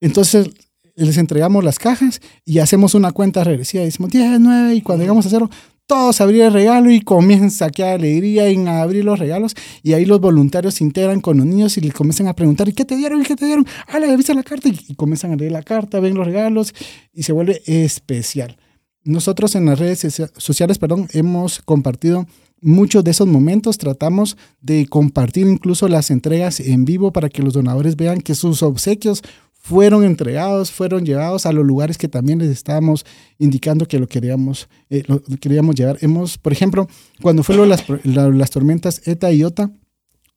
Entonces les entregamos las cajas y hacemos una cuenta regresiva. Decimos 10, 9 y cuando llegamos a cero, todos abrir el regalo y comienza a alegría en abrir los regalos y ahí los voluntarios se integran con los niños y les comienzan a preguntar ¿y qué te dieron? ¿y qué te dieron? Ah, le viste la carta y, comienzan a leer la carta, ven los regalos y se vuelve especial. Nosotros en las redes socia- sociales, perdón, hemos compartido muchos de esos momentos. Tratamos de compartir incluso las entregas en vivo para que los donadores vean que sus obsequios fueron entregados, fueron llevados a los lugares que también les estábamos indicando que lo queríamos, eh, lo queríamos llevar. Hemos, por ejemplo, cuando fue lo de las, la- las tormentas ETA y OTA,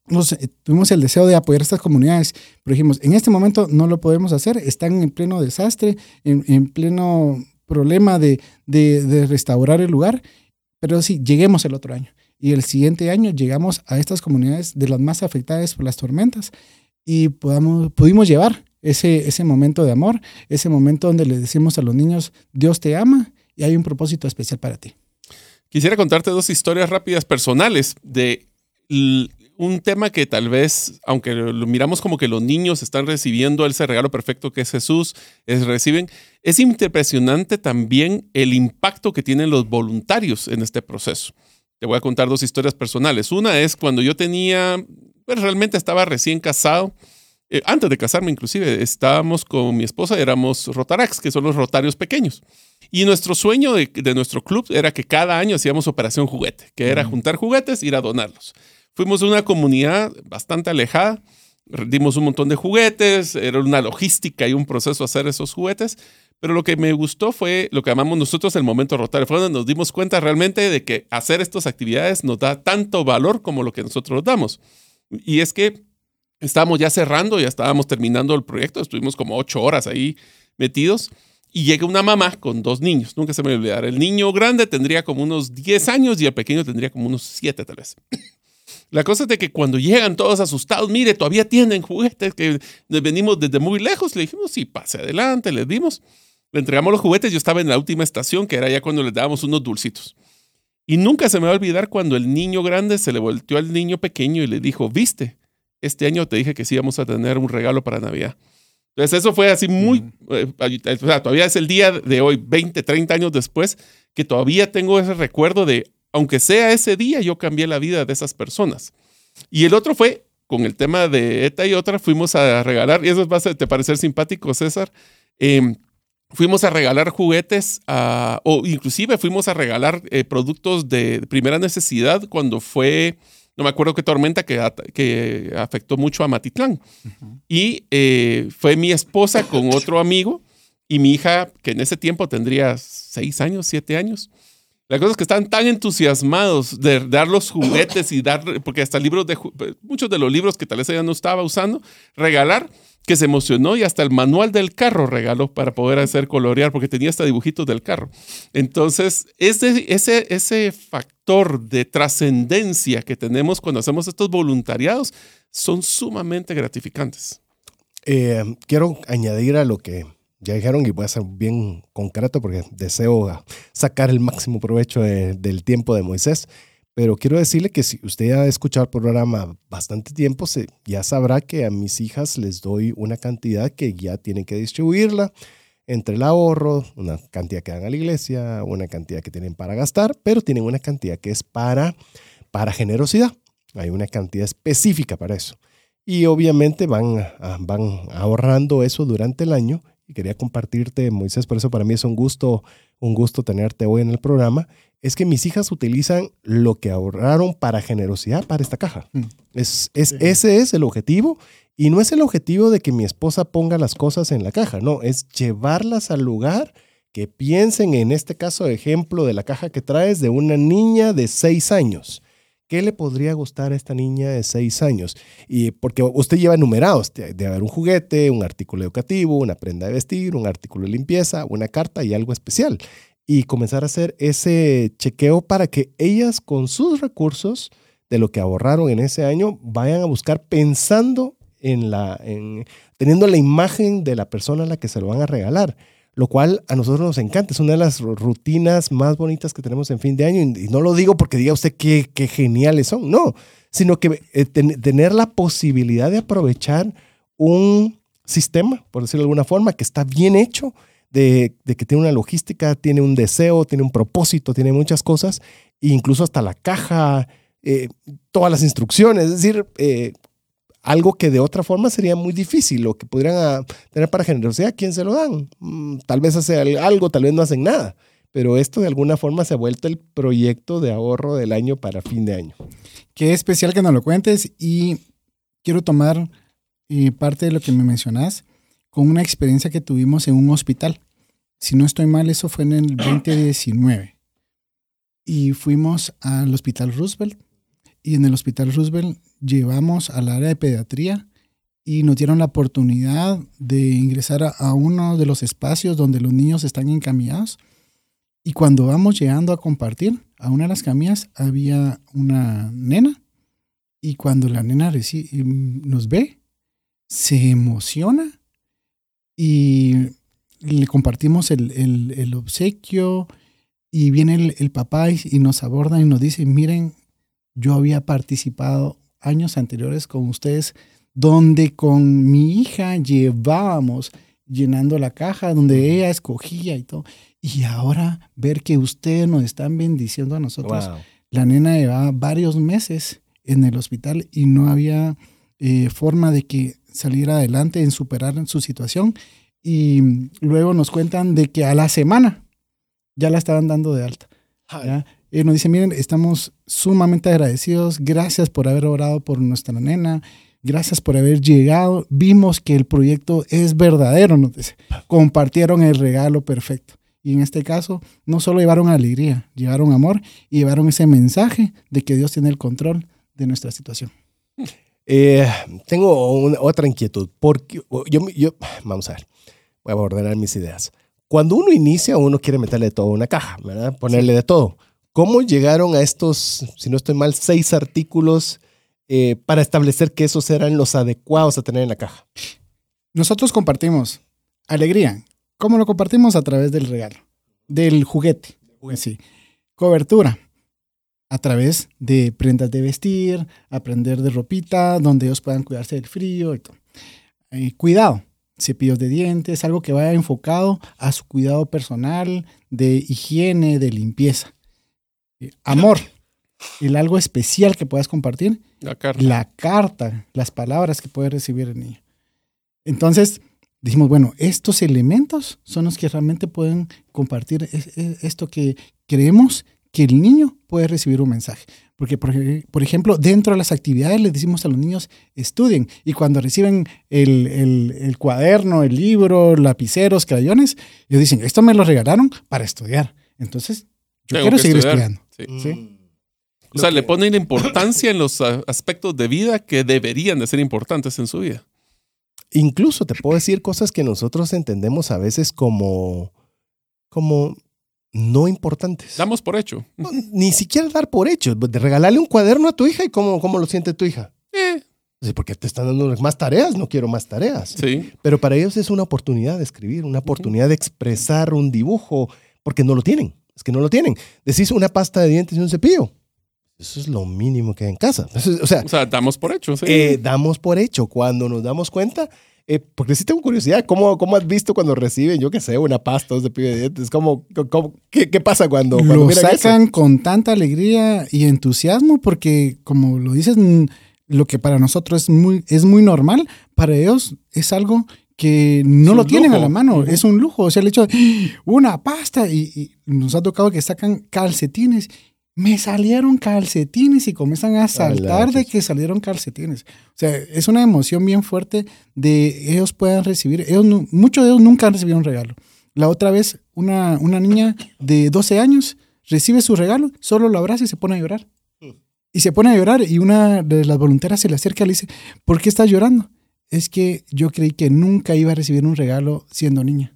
nos, eh, tuvimos el deseo de apoyar a estas comunidades, pero dijimos, en este momento no lo podemos hacer, están en pleno desastre, en, en pleno problema de, de, de restaurar el lugar, pero sí, lleguemos el otro año. Y el siguiente año llegamos a estas comunidades de las más afectadas por las tormentas y podamos, pudimos llevar ese, ese momento de amor, ese momento donde le decimos a los niños, Dios te ama y hay un propósito especial para ti. Quisiera contarte dos historias rápidas personales de un tema que tal vez, aunque lo miramos como que los niños están recibiendo ese regalo perfecto que es Jesús, es, reciben, es impresionante también el impacto que tienen los voluntarios en este proceso. Te voy a contar dos historias personales. Una es cuando yo tenía, pues realmente estaba recién casado, eh, antes de casarme inclusive, estábamos con mi esposa, éramos Rotarax, que son los rotarios pequeños. Y nuestro sueño de, de nuestro club era que cada año hacíamos operación juguete, que era juntar juguetes, ir a donarlos. Fuimos de una comunidad bastante alejada, dimos un montón de juguetes, era una logística y un proceso hacer esos juguetes, pero lo que me gustó fue lo que llamamos nosotros el momento rotario, fue donde nos dimos cuenta realmente de que hacer estas actividades nos da tanto valor como lo que nosotros damos. Y es que estábamos ya cerrando, ya estábamos terminando el proyecto, estuvimos como ocho horas ahí metidos. Y llega una mamá con dos niños, nunca se me olvidará. El niño grande tendría como unos 10 años y el pequeño tendría como unos 7 tal vez. La cosa es de que cuando llegan todos asustados, mire, todavía tienen juguetes que venimos desde muy lejos, le dijimos, sí, pase adelante, les dimos. Le entregamos los juguetes, yo estaba en la última estación, que era ya cuando les dábamos unos dulcitos. Y nunca se me va a olvidar cuando el niño grande se le volteó al niño pequeño y le dijo, viste, este año te dije que sí íbamos a tener un regalo para Navidad. Entonces eso fue así muy, eh, o sea, todavía es el día de hoy, 20, 30 años después, que todavía tengo ese recuerdo de, aunque sea ese día, yo cambié la vida de esas personas. Y el otro fue, con el tema de ETA y otra, fuimos a regalar, y eso va a te parecer simpático, César, eh, fuimos a regalar juguetes o inclusive fuimos a regalar eh, productos de primera necesidad cuando fue, no me acuerdo qué tormenta que, que afectó mucho a Matitlán. Y eh, fue mi esposa con otro amigo y mi hija, que en ese tiempo tendría seis años, siete años. La cosa es que están tan entusiasmados de dar los juguetes y dar, porque hasta libros de, muchos de los libros que tal vez ella no estaba usando, regalar, que se emocionó y hasta el manual del carro regaló para poder hacer colorear, porque tenía hasta dibujitos del carro. Entonces, ese, ese, ese factor de trascendencia que tenemos cuando hacemos estos voluntariados son sumamente gratificantes. Eh, quiero añadir a lo que ya dijeron y voy a ser bien concreto porque deseo sacar el máximo provecho del tiempo de Moisés. Pero quiero decirle que si usted ha escuchado el programa bastante tiempo, se, ya sabrá que a mis hijas les doy una cantidad que ya tienen que distribuirla entre el ahorro, una cantidad que dan a la iglesia, una cantidad que tienen para gastar, pero tienen una cantidad que es para, para generosidad. Hay una cantidad específica para eso. Y obviamente van, van ahorrando eso durante el año. Y quería compartirte, Moisés, por eso para mí es un gusto, un gusto tenerte hoy en el programa es que mis hijas utilizan lo que ahorraron para generosidad para esta caja. Mm. Es, es, Ese es el objetivo y no es el objetivo de que mi esposa ponga las cosas en la caja, no, es llevarlas al lugar que piensen en este caso ejemplo de la caja que traes de una niña de seis años. ¿Qué le podría gustar a esta niña de seis años? Y porque usted lleva numerados, de haber un juguete, un artículo educativo, una prenda de vestir, un artículo de limpieza, una carta y algo especial y comenzar a hacer ese chequeo para que ellas con sus recursos de lo que ahorraron en ese año vayan a buscar pensando en la, en, teniendo la imagen de la persona a la que se lo van a regalar, lo cual a nosotros nos encanta, es una de las rutinas más bonitas que tenemos en fin de año y, no lo digo porque diga usted qué, qué geniales son, no, sino que eh, tener la posibilidad de aprovechar un sistema, por decirlo de alguna forma, que está bien hecho, de, que tiene una logística, tiene un deseo, tiene un propósito, tiene muchas cosas, e incluso hasta la caja, eh, todas las instrucciones, es decir, eh, algo que de otra forma sería muy difícil, lo que podrían ah, tener para generosidad, ¿quién se lo dan? Mm, tal vez hace algo, tal vez no hacen nada, pero esto de alguna forma se ha vuelto el proyecto de ahorro del año para fin de año. Qué especial que nos lo cuentes y quiero tomar eh, parte de lo que me mencionas con una experiencia que tuvimos en un hospital. Si no estoy mal, eso fue en el 2019. Y fuimos al Hospital Roosevelt. Y en el Hospital Roosevelt llevamos al área de pediatría y nos dieron la oportunidad de ingresar a, uno de los espacios donde los niños están encamillados. Y cuando vamos llegando a compartir, a una de las camillas había una nena. Y cuando la nena nos ve, se emociona y le compartimos el, obsequio y viene el, papá y, nos aborda y nos dice, miren, yo había participado años anteriores con ustedes donde con mi hija llevábamos llenando la caja, donde ella escogía y todo. Y ahora ver que ustedes nos están bendiciendo a nosotros. La nena llevaba varios meses en el hospital y no había eh, forma de que salir adelante, en superar su situación. Y luego nos cuentan de que a la semana ya la estaban dando de alta. Y nos dicen, miren, estamos sumamente agradecidos, gracias por haber orado por nuestra nena, gracias por haber llegado, vimos que el proyecto es verdadero, nos dice. compartieron el regalo perfecto. Y en este caso, no solo llevaron alegría, llevaron amor y llevaron ese mensaje de que Dios tiene el control de nuestra situación. Eh, tengo otra inquietud, porque yo, yo, vamos a ver, voy a ordenar mis ideas. Cuando uno inicia, uno quiere meterle todo a una caja, ¿verdad? Ponerle de todo. ¿Cómo llegaron a estos, si no estoy mal, seis artículos eh, para establecer que esos eran los adecuados a tener en la caja? Nosotros compartimos alegría, ¿Cómo lo compartimos? A través del regalo, del juguete. Sí. Cobertura. A través de prendas de vestir, aprender de ropita, donde ellos puedan cuidarse del frío y todo. Eh, cuidado, cepillos de dientes, algo que vaya enfocado a su cuidado personal, de higiene, de limpieza. Eh, amor, el algo especial que puedas compartir. La carta. La carta, las palabras que puede recibir el niño. Entonces, dijimos, bueno, estos elementos son los que realmente pueden compartir esto que creemos que el niño puede recibir un mensaje. Porque, por, ejemplo, dentro de las actividades les decimos a los niños, estudien. Y cuando reciben el, cuaderno, el libro, lapiceros, crayones, ellos dicen, esto me lo regalaron para estudiar. Entonces, yo quiero seguir estudiando. ¿Sí? O sea, le ponen importancia en los aspectos de vida que deberían de ser importantes en su vida. Incluso te puedo decir cosas que nosotros entendemos a veces como, como no importantes. Damos por hecho. ni siquiera dar por hecho. De regalarle un cuaderno a tu hija y cómo, cómo lo siente tu hija. Eh. Sí, porque te están dando más tareas, no quiero más tareas. Sí. Pero para ellos es una oportunidad de escribir, una oportunidad de expresar un dibujo, porque no lo tienen. Es que no lo tienen. Decís una pasta de dientes y un cepillo. Eso es lo mínimo que hay en casa. o, sea, o sea, damos por hecho. Sí. Eh, damos por hecho. Cuando nos damos cuenta, eh, porque sí tengo curiosidad, ¿cómo, ¿cómo has visto cuando reciben, yo qué sé, una pasta de cepillo de dientes? ¿Cómo, qué, qué, pasa cuando, cuando Lo sacan con tanta alegría y entusiasmo porque, como lo dices, lo que para nosotros es muy, es muy normal, para ellos es algo que no lo tienen a la mano, es un lujo. O sea, el hecho de ¡Ah! una pasta y, y, nos ha tocado que sacan calcetines me salieron calcetines y comienzan a saltar de que salieron calcetines. O sea, es una emoción bien fuerte de ellos puedan recibir, ellos, muchos de ellos nunca han recibido un regalo. La otra vez, una, una niña de 12 años recibe su regalo, solo lo abraza y se pone a llorar. Y se pone a llorar y una de las voluntarias se le acerca y le dice, ¿por qué estás llorando? Es que yo creí que nunca iba a recibir un regalo siendo niña.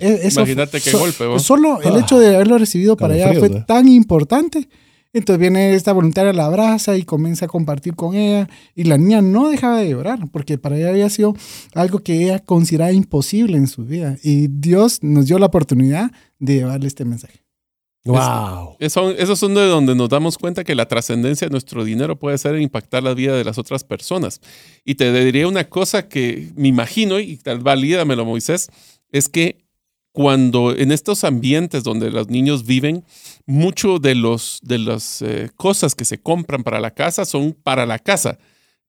E-, Imagínate qué golpe. Solo el hecho de haberlo recibido para ella fue tan importante. Entonces viene esta voluntaria, la abraza y comienza a compartir con ella. Y la niña no dejaba de llorar porque para ella había sido algo que ella consideraba imposible en su vida. Y Dios nos dio la oportunidad de llevarle este mensaje. Wow. esos son de donde nos damos cuenta que la trascendencia de nuestro dinero puede ser impactar la vida de las otras personas. Y te diría una cosa que me imagino, y tal valídamelo, Moisés, es que cuando en estos ambientes donde los niños viven, mucho de, los, de las eh, cosas que se compran para la casa son para la casa.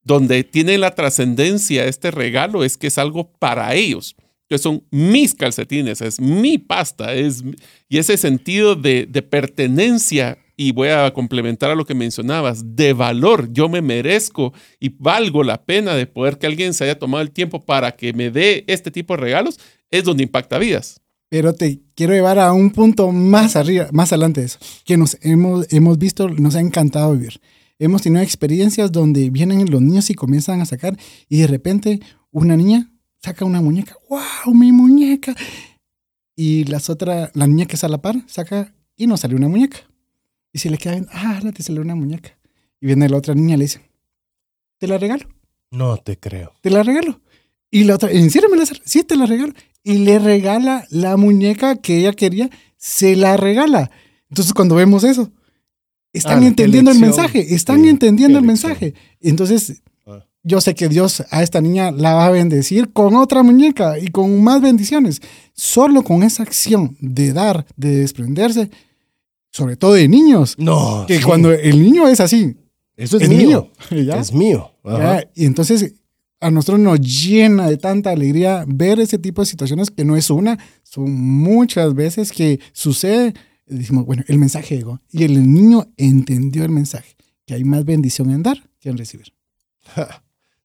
Donde tiene la trascendencia este regalo es que es algo para ellos. Que son mis calcetines, es mi pasta, es, y ese sentido de, de pertenencia y voy a complementar a lo que mencionabas, de valor. Yo me merezco y valgo la pena de poder que alguien se haya tomado el tiempo para que me dé este tipo de regalos, es donde impacta vidas. Pero te quiero llevar a un punto más arriba, más adelante de eso, que nos hemos, hemos visto, nos ha encantado vivir. Hemos tenido experiencias donde vienen los niños y comienzan a sacar y de repente una niña saca una muñeca, wow, mi muñeca. Y las otras, la niña que está a la par saca y no sale una muñeca. Y se le queda viendo, ah, te salió una muñeca. Y viene la otra niña y le dice, ¿te la regalo? No te creo. ¿Te la regalo? Y la otra, ¿en serio me la Sí, te la regalo. Y le regala la muñeca que ella quería, se la regala. Entonces, cuando vemos eso, están ah, entendiendo el mensaje, están entendiendo el mensaje. Entonces, ah. yo sé que Dios a esta niña la va a bendecir con otra muñeca y con más bendiciones. Solo con esa acción de dar, de desprenderse, sobre todo de niños. No. Que cuando el niño es así. Eso es, mío. Es mío. Y entonces a nosotros nos llena de tanta alegría ver ese tipo de situaciones que no es una, son muchas veces que sucede. Decimos, bueno, el mensaje llegó y el niño entendió el mensaje, que hay más bendición en dar que en recibir.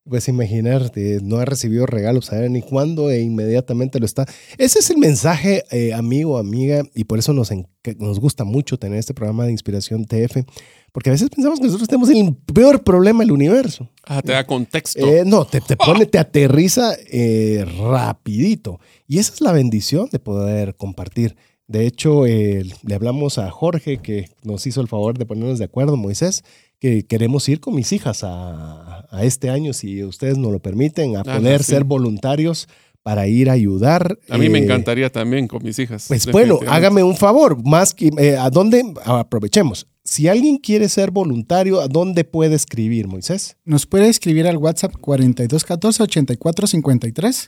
Pues imaginarte, no ha recibido regalos, saber ni cuándo e inmediatamente lo está. Ese es el mensaje, eh, amigo, amiga, y por eso nos, nos gusta mucho tener este programa de Inspiración TF, porque a veces pensamos que nosotros tenemos el peor problema del universo. Ah, te da contexto. Eh, no, te, te, pone, te aterriza eh, rapidito. Y esa es la bendición de poder compartir. De hecho, le hablamos a Jorge, que nos hizo el favor de ponernos de acuerdo, Moisés, que queremos ir con mis hijas a, a este año, si ustedes nos lo permiten, a poder ser voluntarios para ir a ayudar. A mí me eh, encantaría también con mis hijas. Pues bueno, hágame un favor, más que eh, a dónde aprovechemos. Si alguien quiere ser voluntario, ¿a dónde puede escribir, Moisés? Nos puede escribir al WhatsApp 4214-8453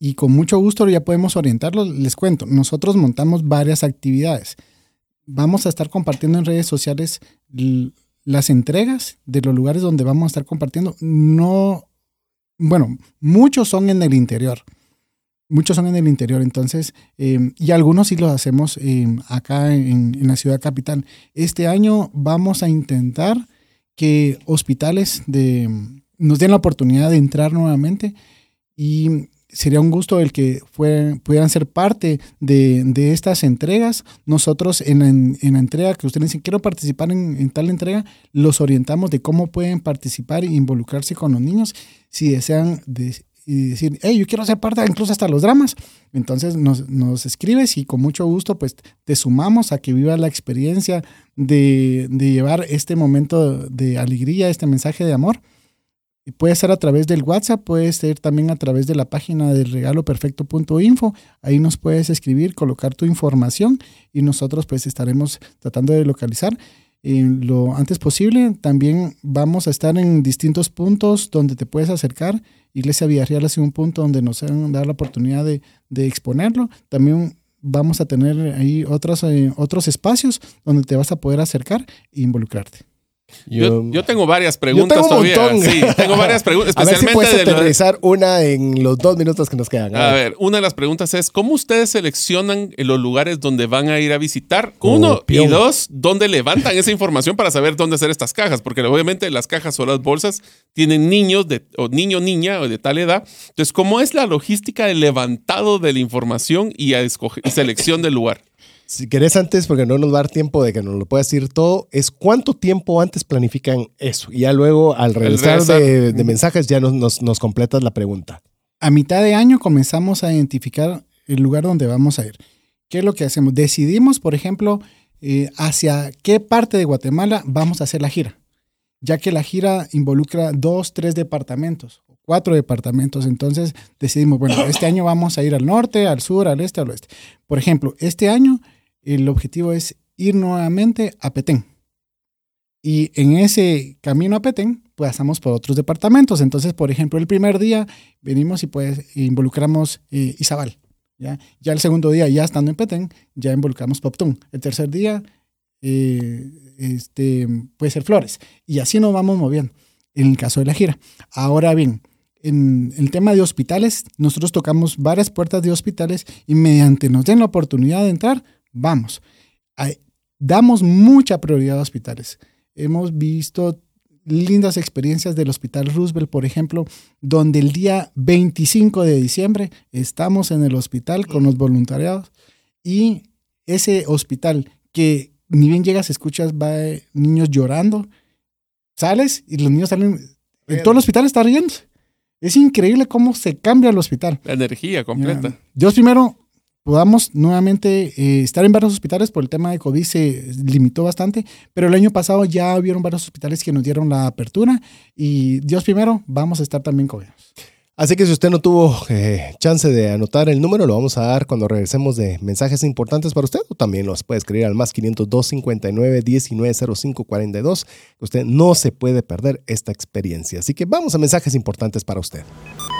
y con mucho gusto ya podemos orientarlos. Les cuento, nosotros montamos varias actividades. Vamos a estar compartiendo en redes sociales las entregas de los lugares donde vamos a estar compartiendo. No, bueno, muchos son en el interior. Muchos son en el interior, entonces, eh, y algunos sí los hacemos eh, acá en, en la ciudad capital. Este año vamos a intentar que hospitales de, nos den la oportunidad de entrar nuevamente y sería un gusto el que fue- pudieran ser parte de, de estas entregas. Nosotros en la, en la entrega que ustedes dicen, quiero participar en, tal entrega, los orientamos de cómo pueden participar e involucrarse con los niños si desean de- y decir, hey, yo quiero ser parte, incluso hasta los dramas. Entonces nos, nos escribes y con mucho gusto pues te sumamos a que vivas la experiencia de, de llevar este momento de alegría, este mensaje de amor. Y puede ser a través del WhatsApp, puede ser también a través de la página del regaloperfecto.info. Ahí nos puedes escribir, colocar tu información y nosotros pues estaremos tratando de localizar lo antes posible. También vamos a estar en distintos puntos donde te puedes acercar. Iglesia Villarreal es un punto donde nos han dado la oportunidad de, de exponerlo. También vamos a tener ahí otros, eh, otros espacios donde te vas a poder acercar e involucrarte. Yo, yo tengo varias preguntas tengo un todavía. montón. Sí, tengo varias preguntas, a ver si especialmente puedes lo aterrizar una en los dos minutos que nos quedan. A ver, una de las preguntas es, ¿cómo ustedes seleccionan los lugares donde van a ir a visitar? Uno, y Copión. dos, ¿dónde levantan esa información para saber dónde hacer estas cajas? Porque obviamente las cajas o las bolsas tienen niños de, o niño, niña o de tal edad. Entonces, ¿cómo es la logística de levantado de la información y, a escoger- y selección del lugar? Si querés antes, porque no nos va a dar tiempo de que nos lo puedas decir todo, es cuánto tiempo antes planifican eso. Y ya luego, al regresar, regresar. De, de mensajes, ya nos, nos, nos completas la pregunta. a mitad de año comenzamos a identificar el lugar donde vamos a ir. ¿Qué es lo que hacemos? Decidimos, por ejemplo, eh, hacia qué parte de Guatemala vamos a hacer la gira, ya que la gira involucra dos, tres departamentos, cuatro departamentos. Entonces decidimos, bueno, este año vamos a ir al norte, al sur, al este, al oeste. Por ejemplo, este año el objetivo es ir nuevamente a Petén. Y en ese camino a Petén, pasamos por otros departamentos. Entonces, por ejemplo, el primer día venimos y pues involucramos eh, Izabal. ¿ya? ya el segundo día, ya estando en Petén, ya involucramos Poptún. El tercer día, eh, este, puede ser Flores. Y así nos vamos moviendo en el caso de la gira. Ahora bien, en el tema de hospitales, nosotros tocamos varias puertas de hospitales y mediante nos den la oportunidad de entrar, vamos. Hay- damos mucha prioridad a hospitales. Hemos visto lindas experiencias del Hospital Roosevelt, por ejemplo, donde el día 25 de diciembre estamos en el hospital con los voluntariados y ese hospital que ni bien llegas, escuchas va eh, niños llorando, sales y los niños salen, en todo el hospital está riendo. Es increíble cómo se cambia el hospital. La energía completa. Dios primero podamos nuevamente eh, estar en varios hospitales por el tema de COVID se limitó bastante, pero el año pasado ya hubieron varios hospitales que nos dieron la apertura y Dios primero vamos a estar también con ellos. Así que si usted no tuvo eh, chance de anotar el número, lo vamos a dar cuando regresemos de mensajes importantes para usted o también los puede escribir al más 502 59 1905 42. Usted no se puede perder esta experiencia. Así que vamos a mensajes importantes para usted.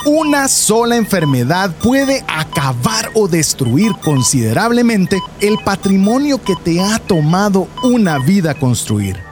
Una sola enfermedad puede acabar o destruir considerablemente el patrimonio que te ha tomado una vida construir.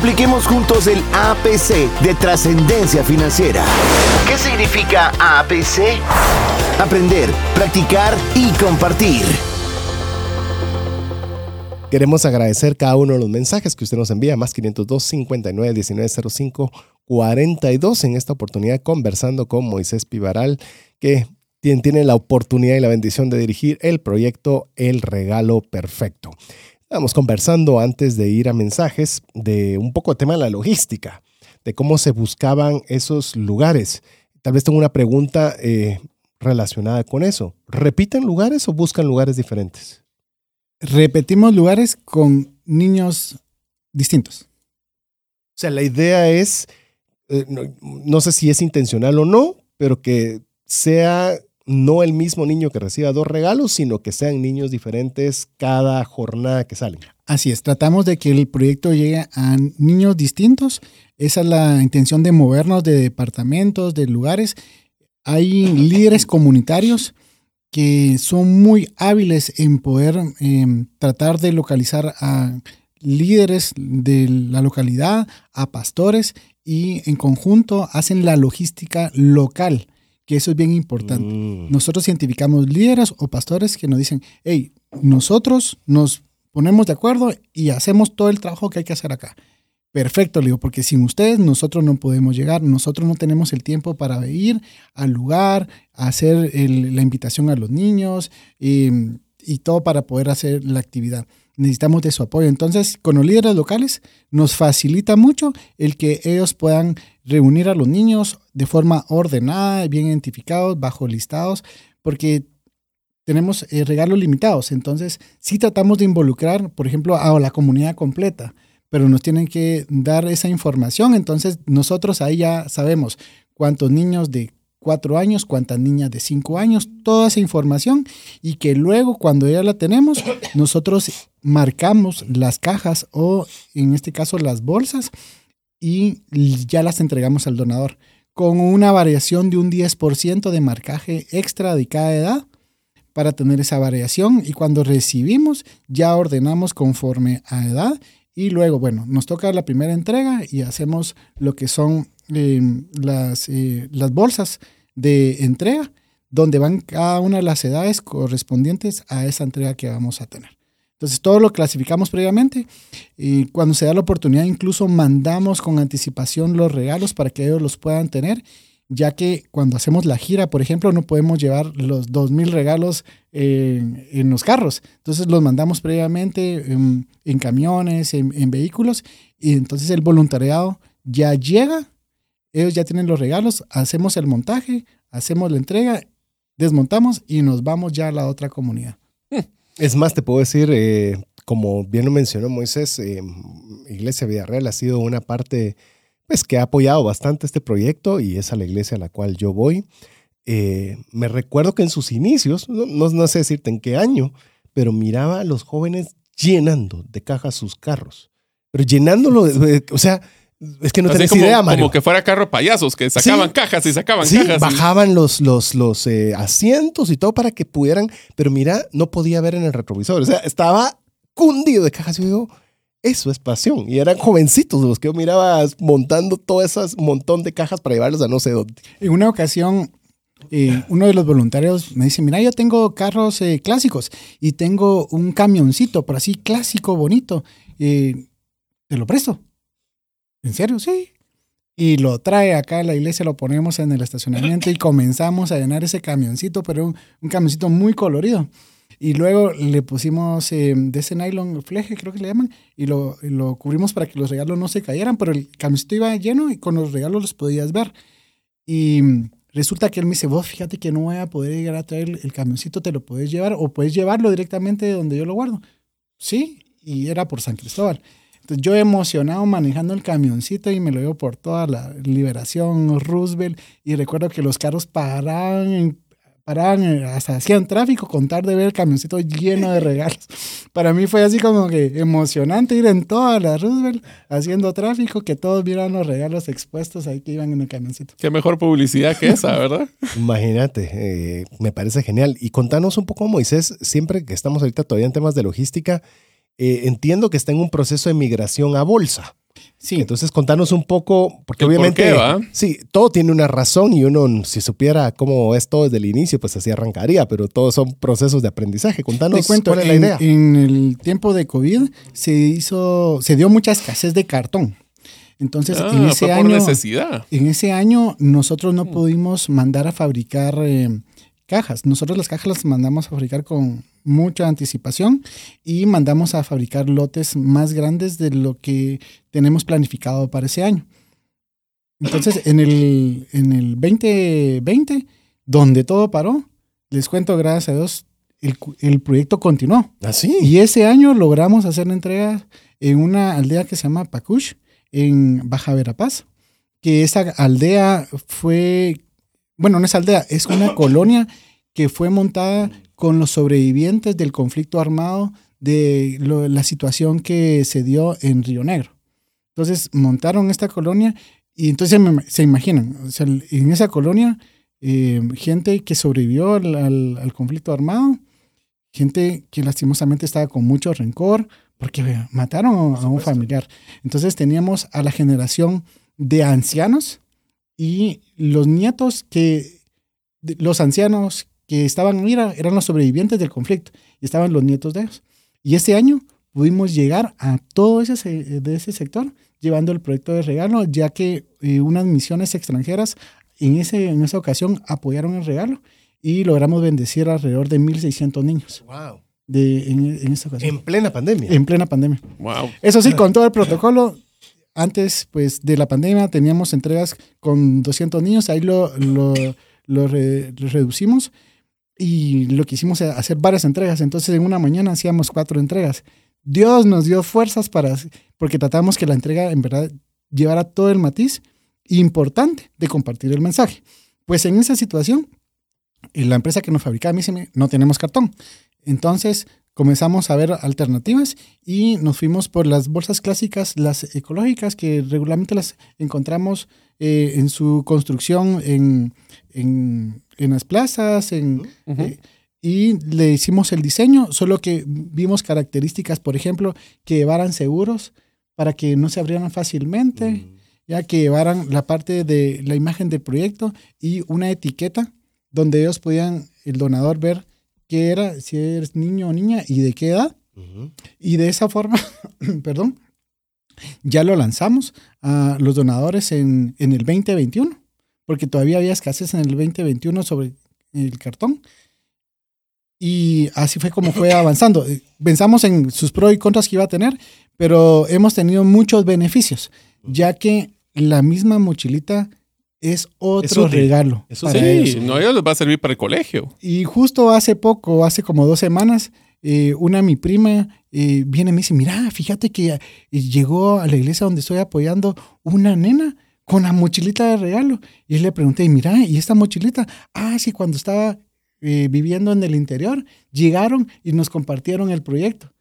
Apliquemos juntos el APC de trascendencia financiera. ¿Qué significa APC? Aprender, practicar y compartir. Queremos agradecer cada uno de los mensajes que usted nos envía, más 502 59 19 05 42, en esta oportunidad conversando con Moisés Pivaral, que tiene la oportunidad y la bendición de dirigir el proyecto El Regalo Perfecto. Estamos conversando antes de ir a mensajes de un poco de tema de la logística, de cómo se buscaban esos lugares. Tal vez tengo una pregunta eh, relacionada con eso. ¿Repiten lugares o buscan lugares diferentes? Repetimos lugares con niños distintos. O sea, la idea es, eh, no, no sé si es intencional o no, pero que sea no el mismo niño que reciba dos regalos, sino que sean niños diferentes cada jornada que salen. Así es, tratamos de que el proyecto llegue a niños distintos. Esa es la intención de movernos de departamentos, de lugares. Hay líderes comunitarios que son muy hábiles en poder eh, tratar de localizar a líderes de la localidad, a pastores y en conjunto hacen la logística local que eso es bien importante. Mm. Nosotros identificamos líderes o pastores que nos dicen, hey, nosotros nos ponemos de acuerdo y hacemos todo el trabajo que hay que hacer acá. Perfecto, le digo, porque sin ustedes nosotros no podemos llegar, nosotros no tenemos el tiempo para ir al lugar, hacer la invitación a los niños y, y todo para poder hacer la actividad necesitamos de su apoyo. Entonces, con los líderes locales nos facilita mucho el que ellos puedan reunir a los niños de forma ordenada, bien identificados, bajo listados, porque tenemos eh, regalos limitados. Entonces, sí tratamos de involucrar, por ejemplo, a la comunidad completa, pero nos tienen que dar esa información. Entonces, nosotros ahí ya sabemos cuántos niños de cuatro años, cuántas niñas de cinco años, toda esa información y que luego cuando ya la tenemos, nosotros marcamos las cajas o en este caso las bolsas y ya las entregamos al donador con una variación de un 10% de marcaje extra de cada edad para tener esa variación y cuando recibimos ya ordenamos conforme a edad y luego, bueno, nos toca la primera entrega y hacemos lo que son Em, las, eh, las bolsas de entrega, donde van cada una de las edades correspondientes a esa entrega que vamos a tener. Entonces, todo lo clasificamos previamente y cuando se da la oportunidad, incluso mandamos con anticipación los regalos para que ellos los puedan tener, ya que cuando hacemos la gira, por ejemplo, no podemos llevar los 2.000 regalos en los carros. Entonces, los mandamos previamente en, camiones, en vehículos, y entonces el voluntariado ya llega ellos ya tienen los regalos, hacemos el montaje, hacemos la entrega, desmontamos y nos vamos ya a la otra comunidad. Es más, te puedo decir, eh, como bien lo mencionó Moisés, eh, Iglesia Villarreal ha sido una parte pues, que ha apoyado bastante este proyecto y es a la iglesia a la cual yo voy. Eh, me recuerdo que en sus inicios, no, no, sé decirte en qué año, pero miraba a los jóvenes llenando de cajas sus carros, pero llenándolo, o sea, es que no tenés idea, Mario. Como que fuera carro payasos, que sacaban cajas y sacaban sí, cajas. Bajaban los, los, los eh, asientos y todo para que pudieran, pero mira, no podía ver en el retrovisor. O sea, estaba cundido de cajas. Y yo digo, eso es pasión. Y eran jovencitos los que yo miraba montando todas esas montón de cajas para llevarlos a no sé dónde. En una ocasión, eh, uno de los voluntarios me dice, mira, yo tengo carros eh, clásicos y tengo un camioncito, por así clásico, bonito. te lo presto. ¿En serio? Sí. Y lo trae acá a la iglesia, lo ponemos en el estacionamiento y comenzamos a llenar ese camioncito, pero un, camioncito muy colorido. Y luego le pusimos eh, de ese nylon fleje, creo que le llaman, y lo, lo, cubrimos para que los regalos no se cayeran, pero el camioncito iba lleno y con los regalos los podías ver. Y resulta que él me dice, vos fíjate que no voy a poder llegar a traer el camioncito, te lo puedes llevar o puedes llevarlo directamente de donde yo lo guardo. Sí, y era por San Cristóbal. Entonces yo emocionado manejando el camioncito y me lo llevo por toda la Liberación, Roosevelt, y recuerdo que los carros paraban paraban, eh, hasta hacían tráfico, contar de ver el camioncito lleno de regalos. Para mí fue así como que emocionante ir en toda la Roosevelt haciendo tráfico, que todos vieran los regalos expuestos ahí que iban en el camioncito. Qué mejor publicidad que esa, ¿verdad? Imagínate, eh, me parece genial. Y contanos un poco, Moisés, siempre que estamos ahorita todavía en temas de logística, eh, entiendo que está en un proceso de migración a bolsa. Sí. Entonces, contanos un poco, porque ¿El por obviamente, qué, va? sí, todo tiene una razón y uno, si supiera cómo es todo desde el inicio, pues así arrancaría, pero todos son procesos de aprendizaje. Contanos Te cuento, cuál es la en, idea. en el tiempo de COVID se hizo, se dio mucha escasez de cartón. Entonces, Ah, en ese fue por año, necesidad. en ese año nosotros Mm. no pudimos mandar a fabricar eh, cajas. Nosotros las cajas las mandamos a fabricar con mucha anticipación y mandamos a fabricar lotes más grandes de lo que tenemos planificado para ese año. Entonces, en el, en el 2020, donde todo paró, les cuento, gracias a Dios, el, proyecto continuó. Así. Y ese año logramos hacer la entrega en una aldea que se llama Pacush, en Baja Verapaz, que esa aldea fue, bueno, no es aldea, es una colonia que fue montada con los sobrevivientes del conflicto armado de lo- la situación que se dio en Río Negro. Entonces montaron esta colonia y entonces se imaginan, o sea, en esa colonia, eh, gente que sobrevivió al- al- al conflicto armado, gente que lastimosamente estaba con mucho rencor porque mataron a un familiar. Entonces teníamos a la generación de ancianos y los nietos que, los ancianos que estaban, mira, eran los sobrevivientes del conflicto y estaban los nietos de ellos. Y este año pudimos llegar a todo ese, se- de ese sector llevando el proyecto de regalo, ya que eh, unas misiones extranjeras en, ese, en esa ocasión apoyaron el regalo y logramos bendecir alrededor de 1.600 niños Wow. de, en, en esta ocasión, En plena pandemia. en plena pandemia. Wow. Eso sí, con todo el protocolo, antes pues de la pandemia teníamos entregas con 200 niños, ahí lo, lo, lo re- lo reducimos y lo que hicimos hacer varias entregas, entonces en una mañana hacíamos cuatro entregas. Dios nos dio fuerzas para, porque tratamos que la entrega en verdad llevara todo el matiz importante de compartir el mensaje. Pues en esa situación, eh, la empresa que nos fabricaba, dice, no tenemos cartón. Entonces comenzamos a ver alternativas y nos fuimos por las bolsas clásicas, las ecológicas, que regularmente las encontramos eh, en su construcción en, en, en las plazas, en, Ujú. eh, y le hicimos el diseño, solo que vimos características, por ejemplo, que llevaran seguros para que no se abrieran fácilmente, ya que llevaran la parte de la imagen del proyecto y una etiqueta donde ellos podían, el donador, ver qué era, si eres niño o niña y de qué edad. Y de esa forma, perdón, ya lo lanzamos a los donadores en, en el 2021, porque todavía había escasez en el 2021 sobre el cartón. Y así fue como fue avanzando. Pensamos en sus pros y contras que iba a tener, pero hemos tenido muchos beneficios, ya que la misma mochilita es otro regalo. Es para útil. ellos. Sí, no, ellos les va a servir para el colegio. Y justo hace poco, hace como dos semanas, eh, una mi prima eh, viene y me dice, mira, fíjate que eh, llegó a la iglesia donde estoy apoyando una nena con la mochilita de regalo. Y le pregunté, mira, ¿y esta mochilita? Ah, sí, cuando estaba eh, viviendo en el interior, llegaron y nos compartieron el proyecto.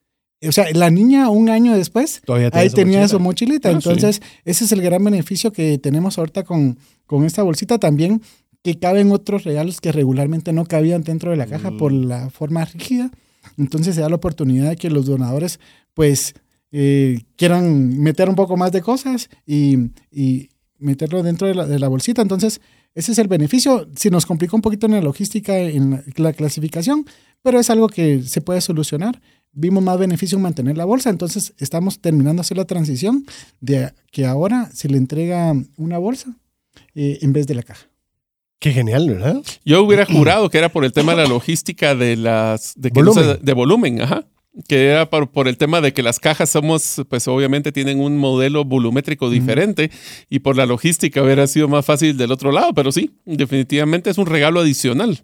O sea, la niña un año después Todavía ahí tenía su mochilita. Ah, Entonces, ese es el gran beneficio que tenemos ahorita con, con esta bolsita también, que caben otros regalos que regularmente no cabían dentro de la caja Mm. por la forma rígida. Entonces, se da la oportunidad de que los donadores, pues, eh, quieran meter un poco más de cosas y, y meterlo dentro de la, de la bolsita. Entonces, ese es el beneficio. Si nos complica un poquito en la logística, en la, la clasificación, pero es algo que se puede solucionar. Vimos más beneficio en mantener la bolsa, entonces estamos terminando de hacer la transición de que ahora se le entrega una bolsa eh, en vez de la caja. Qué genial, ¿verdad? Yo hubiera jurado que era por el tema de la logística de las de, que no Volumen. se- de volumen, ajá. Que era por, por el tema de que las cajas somos, pues obviamente tienen un modelo volumétrico diferente y por la logística hubiera sido más fácil del otro lado, pero sí, definitivamente es un regalo adicional.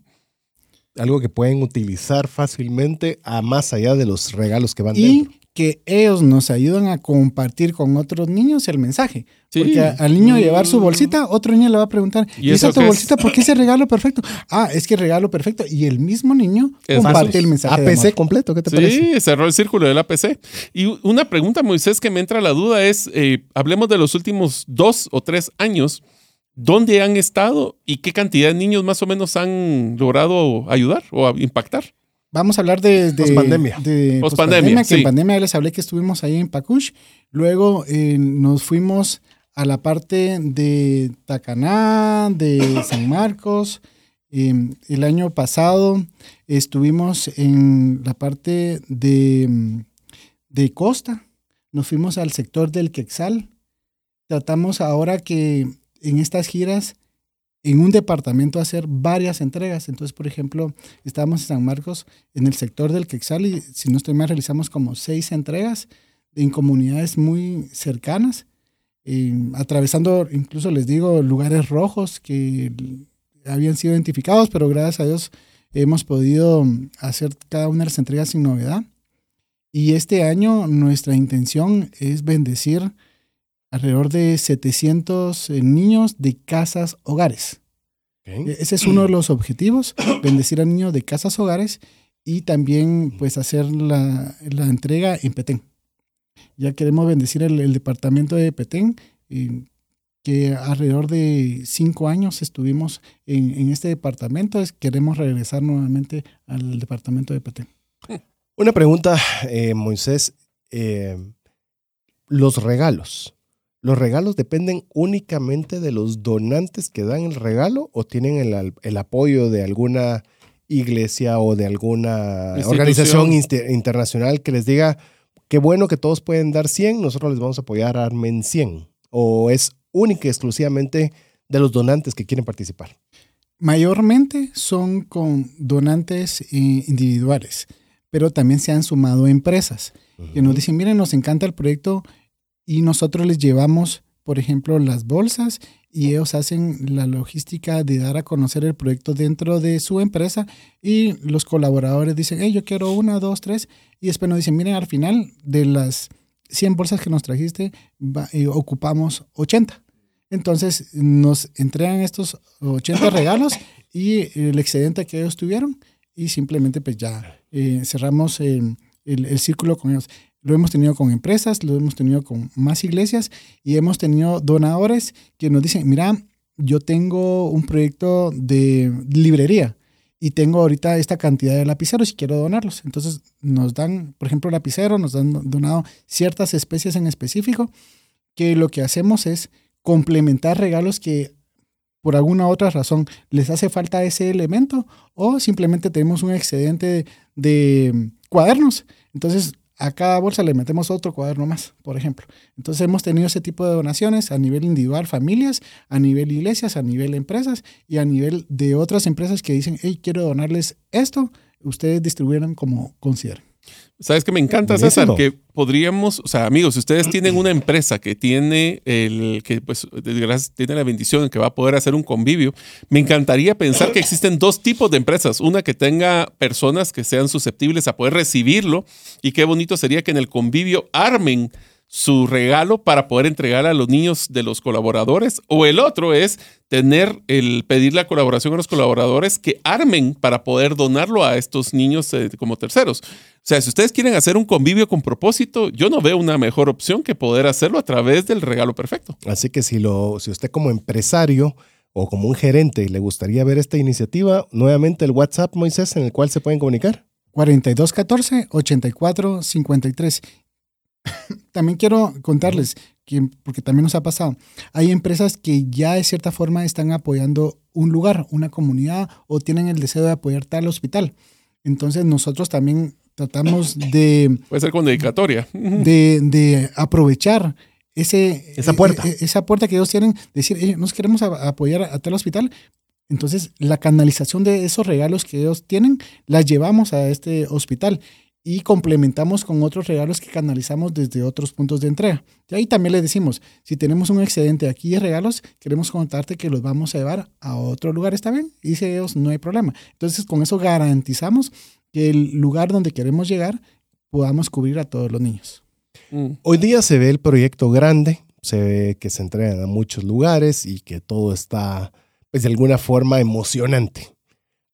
Algo que pueden utilizar fácilmente a más allá de los regalos que van Y dentro. que ellos nos ayudan a compartir con otros niños el mensaje. Sí. Porque al niño llevar su Mm. bolsita, otro niño le va a preguntar, ¿Y ¿y, eso esa tu es? bolsita? ¿Por qué ese regalo perfecto? Ah, es que regalo perfecto. Y el mismo niño Es comparte fácil. el mensaje de APC amor. completo, ¿qué te parece? Sí, cerró el círculo del APC. Y una pregunta, Moisés, que me entra a la duda es, eh, hablemos de los últimos dos o tres años. ¿Dónde han estado y qué cantidad de niños más o menos han logrado ayudar o a- impactar? Vamos a hablar de, de Pospandemia. de Pospandemia, que sí. en pandemia les hablé que estuvimos ahí en Pacush. Luego eh, nos fuimos a la parte de Tacaná, de San Marcos. Eh, el año pasado estuvimos en la parte de, de Costa. Nos fuimos al sector del Quexal. Tratamos ahora que en estas giras en un departamento hacer varias entregas. Entonces, por ejemplo, estábamos en San Marcos, en el sector del Quexal, y si no estoy mal, realizamos como seis entregas en comunidades muy cercanas, atravesando, incluso les digo, lugares rojos que habían sido identificados, pero gracias a Dios hemos podido hacer cada una de las entregas sin novedad. Y este año nuestra intención es bendecir alrededor de 700 eh, niños de casas hogares. E- Ese es uno de los objetivos, bendecir a niños de casas hogares y también pues hacer la, la entrega en Petén. Ya queremos bendecir el, el departamento de Petén, eh, que alrededor de cinco años estuvimos en, en este departamento, es- queremos regresar nuevamente al departamento de Petén. Una pregunta, eh, Moisés. eh, los regalos. ¿Los regalos dependen únicamente de los donantes que dan el regalo o tienen el, apoyo de alguna iglesia o de alguna organización internacional que les diga, qué bueno que todos pueden dar 100, nosotros les vamos a apoyar, armen 100? ¿O es única y exclusivamente de los donantes que quieren participar? Mayormente son con donantes eh, individuales, pero también se han sumado empresas. que nos dicen, miren, nos encanta el proyecto y nosotros les llevamos, por ejemplo, las bolsas y ellos hacen la logística de dar a conocer el proyecto dentro de su empresa y los colaboradores dicen, hey, yo quiero una, dos, tres y después nos dicen, miren, al final de las 100 bolsas que nos trajiste, eh, ocupamos 80. Entonces nos entregan estos 80 regalos y el excedente que ellos tuvieron y simplemente pues ya eh, cerramos el, el- el círculo con ellos. Lo hemos tenido con empresas, lo hemos tenido con más iglesias y hemos tenido donadores que nos dicen, mira, yo tengo un proyecto de librería y tengo ahorita esta cantidad de lapiceros y quiero donarlos. Entonces nos dan, por ejemplo, lapicero, nos han donado ciertas especies en específico que lo que hacemos es complementar regalos que por alguna otra razón les hace falta ese elemento o simplemente tenemos un excedente de, de cuadernos. Entonces, a cada bolsa le metemos otro cuaderno más, por ejemplo. Entonces, hemos tenido ese tipo de donaciones a nivel individual, familias, a nivel iglesias, a nivel empresas y a nivel de otras empresas que dicen, hey, quiero donarles esto, ustedes distribuyeran como consideren. ¿Sabes que me encanta, Buenísimo. César? Que podríamos, o sea, amigos, si ustedes tienen una empresa que tiene el, que pues, tiene la bendición que va a poder hacer un convivio, me encantaría pensar que existen dos tipos de empresas. Una que tenga personas que sean susceptibles a poder recibirlo y qué bonito sería que en el convivio armen su regalo para poder entregar a los niños de los colaboradores o el otro es tener el pedir la colaboración a los colaboradores que armen para poder donarlo a estos niños eh, como terceros. O sea, si ustedes quieren hacer un convivio con propósito, yo no veo una mejor opción que poder hacerlo a través del regalo perfecto. Así que si, lo, si usted como empresario o como un gerente le gustaría ver esta iniciativa, nuevamente el WhatsApp, Moisés, en el cual se pueden comunicar. 4214-8453. También quiero contarles, que, porque también nos ha pasado, hay empresas que ya de cierta forma están apoyando un lugar, una comunidad o tienen el deseo de apoyar tal hospital. Entonces nosotros también tratamos de, Puede ser con dedicatoria. de, de aprovechar ese, Esa puerta. e- e- esa puerta que ellos tienen, decir, "Eh, nos queremos a- apoyar a, a tal hospital. Entonces, la canalización de esos regalos que ellos tienen, las llevamos a este hospital y complementamos con otros regalos que canalizamos desde otros puntos de entrega. Y ahí también le decimos, si tenemos un excedente aquí de regalos, queremos contarte que los vamos a llevar a otro lugar, ¿está bien? Y dice ellos, no hay problema. Entonces, con eso garantizamos que el lugar donde queremos llegar podamos cubrir a todos los niños. Mm. Hoy día se ve el proyecto grande, se ve que se entregan a muchos lugares y que todo está, pues de alguna forma, emocionante.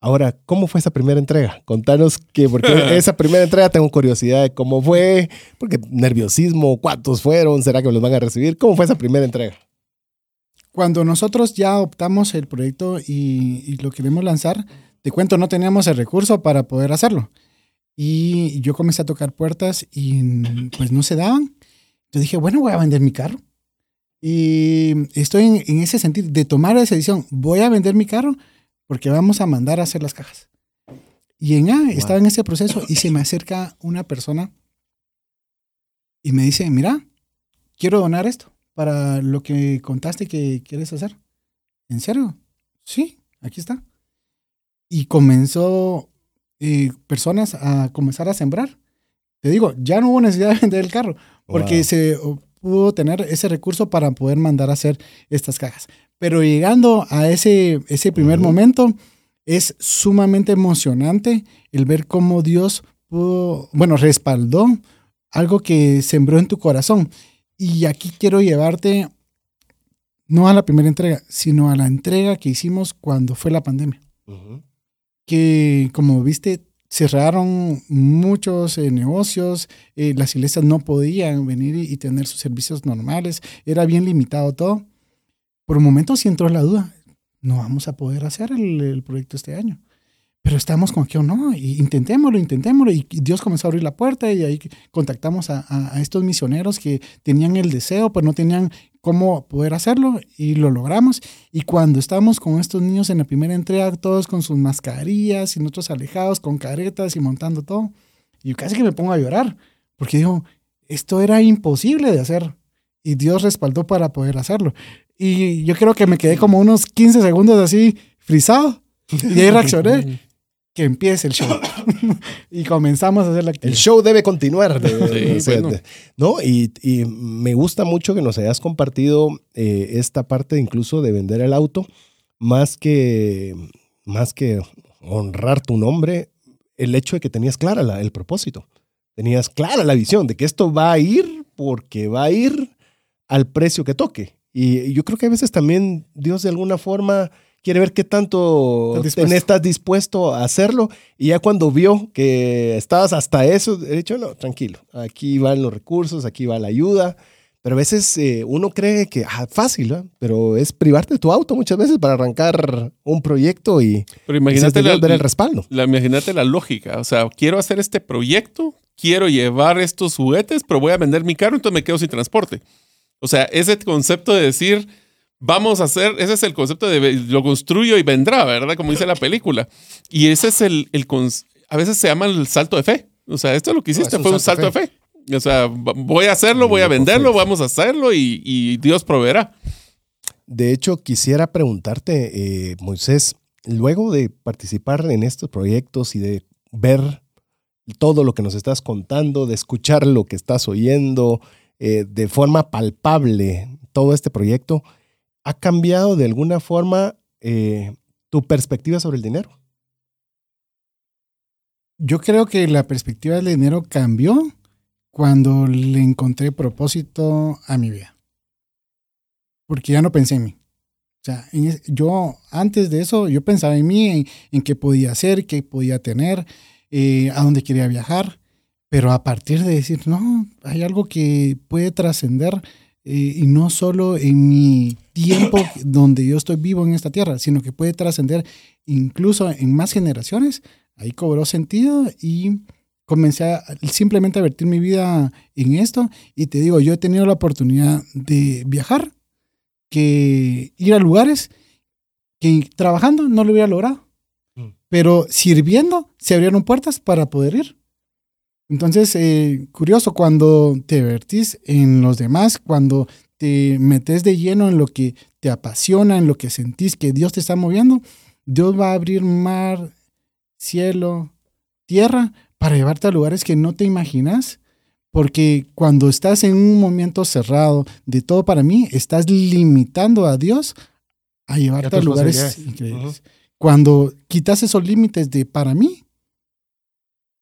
Ahora, ¿cómo fue esa primera entrega? Contanos que, porque esa primera entrega tengo curiosidad de cómo fue, porque nerviosismo, cuántos fueron, será que los van a recibir, ¿cómo fue esa primera entrega? Cuando nosotros ya optamos el proyecto y, y lo queremos lanzar, te cuento, no teníamos el recurso para poder hacerlo. Y yo comencé a tocar puertas y pues no se daban. Yo dije, bueno, voy a vender mi carro. Y estoy en, en ese sentido de tomar esa decisión, voy a vender mi carro porque vamos a mandar a hacer las cajas. Y en A estaba en ese proceso y se me acerca una persona y me dice, mira, quiero donar esto para lo que contaste que quieres hacer. ¿En serio? Sí, aquí está. Y comenzó eh, personas a comenzar a sembrar. Te digo, ya no hubo necesidad de vender el carro porque Wow. se pudo tener ese recurso para poder mandar a hacer estas cajas. Pero llegando a ese, ese primer momento, es sumamente emocionante el ver cómo Dios pudo, bueno, respaldó algo que sembró en tu corazón. Y aquí quiero llevarte no a la primera entrega, sino a la entrega que hicimos cuando fue la pandemia. Que como viste, cerraron muchos eh, negocios, eh, las iglesias no podían venir y, y tener sus servicios normales, era bien limitado todo. Por un momento sí entró la duda, no vamos a poder hacer el, el proyecto este año. Pero estamos con que o no, y intentémoslo, intentémoslo. Y Dios comenzó a abrir la puerta y ahí contactamos a, a- a estos misioneros que tenían el deseo, pero no tenían cómo poder hacerlo y lo logramos. Y cuando estamos con estos niños en la primera entrega, todos con sus mascarillas y nosotros alejados con caretas y montando todo, yo casi que me pongo a llorar, porque digo, esto era imposible de hacer y Dios respaldó para poder hacerlo. Y yo creo que me quedé como unos 15 segundos así frisado y ahí reaccioné. Que empiece el show. y comenzamos a hacer la El actividad. show debe continuar. de- Sí, de- bueno. de- ¿no? Y, y me gusta mucho que nos hayas compartido eh, esta parte incluso de vender el auto, más que, más que honrar tu nombre, el hecho de que tenías clara la- el propósito. Tenías clara la visión de que esto va a ir porque va a ir al precio que toque. Y yo creo que a veces también Dios de alguna forma quiere ver qué tanto Estás dispuesto. estás dispuesto a hacerlo. Y ya cuando vio que estabas hasta eso, he dicho, no, tranquilo, aquí van los recursos, aquí va la ayuda. Pero a veces eh, uno cree que ah, fácil, ¿verdad? pero es privarte de tu auto muchas veces para arrancar un proyecto y Pero imagínate la, ver el respaldo. la- imagínate la lógica. O sea, quiero hacer este proyecto, quiero llevar estos juguetes, pero voy a vender mi carro, entonces me quedo sin transporte. O sea, ese concepto de decir, vamos a hacer, ese es el concepto de lo construyo y vendrá, ¿verdad? Como dice la película. Y ese es el, el a veces se llama el salto de fe. O sea, esto lo que hiciste un fue un salto de fe. O sea, voy a hacerlo, voy a venderlo, vamos a hacerlo y, y Dios proveerá. De hecho, quisiera preguntarte, eh, Moisés, luego de participar en estos proyectos y de ver todo lo que nos estás contando, de escuchar lo que estás oyendo, eh, de forma palpable todo este proyecto, ¿ha cambiado de alguna forma eh, tu perspectiva sobre el dinero? Yo creo que la perspectiva del dinero cambió cuando le encontré propósito a mi vida. Porque ya no pensé en mí. O sea, yo antes de eso, yo pensaba en mí, en, en qué podía hacer, qué podía tener, eh, a dónde quería viajar. Pero a partir de decir, no, hay algo que puede trascender eh, y no solo en mi tiempo donde yo estoy vivo en esta tierra, sino que puede trascender incluso en más generaciones, ahí cobró sentido y comencé a simplemente a vertir mi vida en esto. Y te digo, yo he tenido la oportunidad de viajar, que ir a lugares que trabajando no lo hubiera logrado. Mm. Pero sirviendo se abrieron puertas para poder ir. Entonces, eh, curioso, cuando te vertís en los demás, cuando te metes de lleno en lo que te apasiona, en lo que sentís que Dios te está moviendo, Dios va a abrir mar, cielo, tierra para llevarte a lugares que no te imaginas. Porque cuando estás en un momento cerrado de todo para mí, estás limitando a Dios a llevarte a, lugares increíbles. Cuando quitas esos límites de para mí,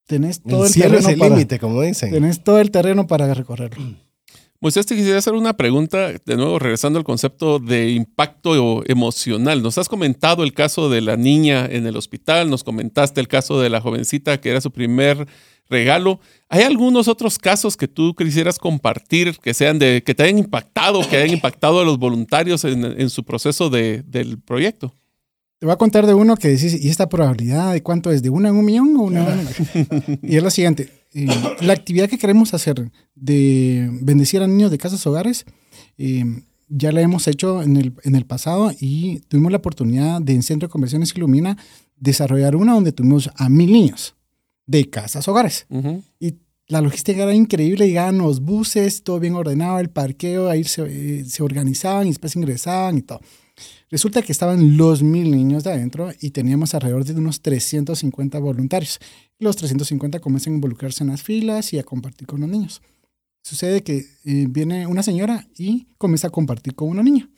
tenés todo El el, cielo es terreno el para, límite, como dicen. tenés todo el terreno para recorrerlo. Moisés, te quisiera hacer una pregunta, de nuevo regresando al concepto de impacto emocional. Nos has comentado el caso de la niña en el hospital, nos comentaste el caso de la jovencita que era su primer regalo. ¿Hay algunos otros casos que tú quisieras compartir que sean de que te hayan impactado, que hayan impactado a los voluntarios en, en su proceso de- del proyecto? Te voy a contar de uno que decís, ¿y esta probabilidad de cuánto es? ¿De una en un millón o una? Y es lo siguiente, eh, la actividad que queremos hacer de bendecir a niños de casas hogares, eh, ya la hemos hecho en el, en el pasado y tuvimos la oportunidad de en Centro de Conversiones Ilumina desarrollar una donde tuvimos a mil niños de casas hogares. Ujú. Y la logística era increíble, llegaban los buses, todo bien ordenado, el parqueo, ahí se, eh, se organizaban y después ingresaban y todo. Resulta que estaban los mil niños de adentro y teníamos alrededor de unos 350 voluntarios. Los 350 comienzan a involucrarse en las filas y a compartir con los niños. Sucede que eh, viene una señora y comienza a compartir con una niña.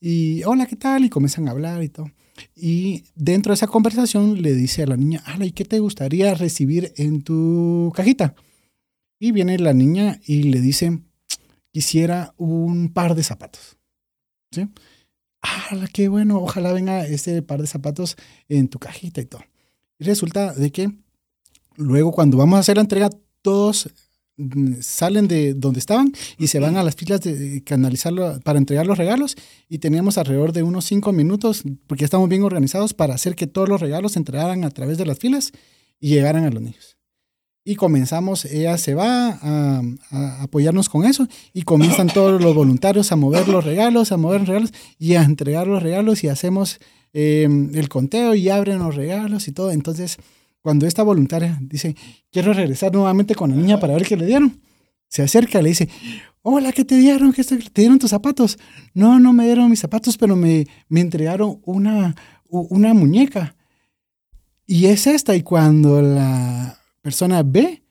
Y hola, ¿qué tal? Y comienzan a hablar y todo. Y dentro de esa conversación le dice a la niña, ala, ¿y qué te gustaría recibir en tu cajita? Y viene la niña y le dice, quisiera un par de zapatos. ¿Sí? ¡Hala, qué bueno! Ojalá venga ese par de zapatos en tu cajita y todo. Y resulta de que luego cuando vamos a hacer la entrega, todos mm, salen de donde estaban y se van a las filas de, de canalizarlo para entregar los regalos y teníamos alrededor de unos cinco minutos porque estamos bien organizados para hacer que todos los regalos se entregaran a través de las filas y llegaran a los niños. Y comenzamos, ella se va a, a apoyarnos con eso y comienzan todos los voluntarios a mover los regalos, a mover los regalos y a entregar los regalos y hacemos eh, el conteo y abren los regalos y todo. Entonces, cuando esta voluntaria dice, quiero regresar nuevamente con la niña para ver qué le dieron, se acerca y le dice, hola, ¿qué te dieron? ¿Qué te dieron tus zapatos? No, no me dieron mis zapatos, pero me, me entregaron una, una muñeca. Y es esta, y cuando la persona ve,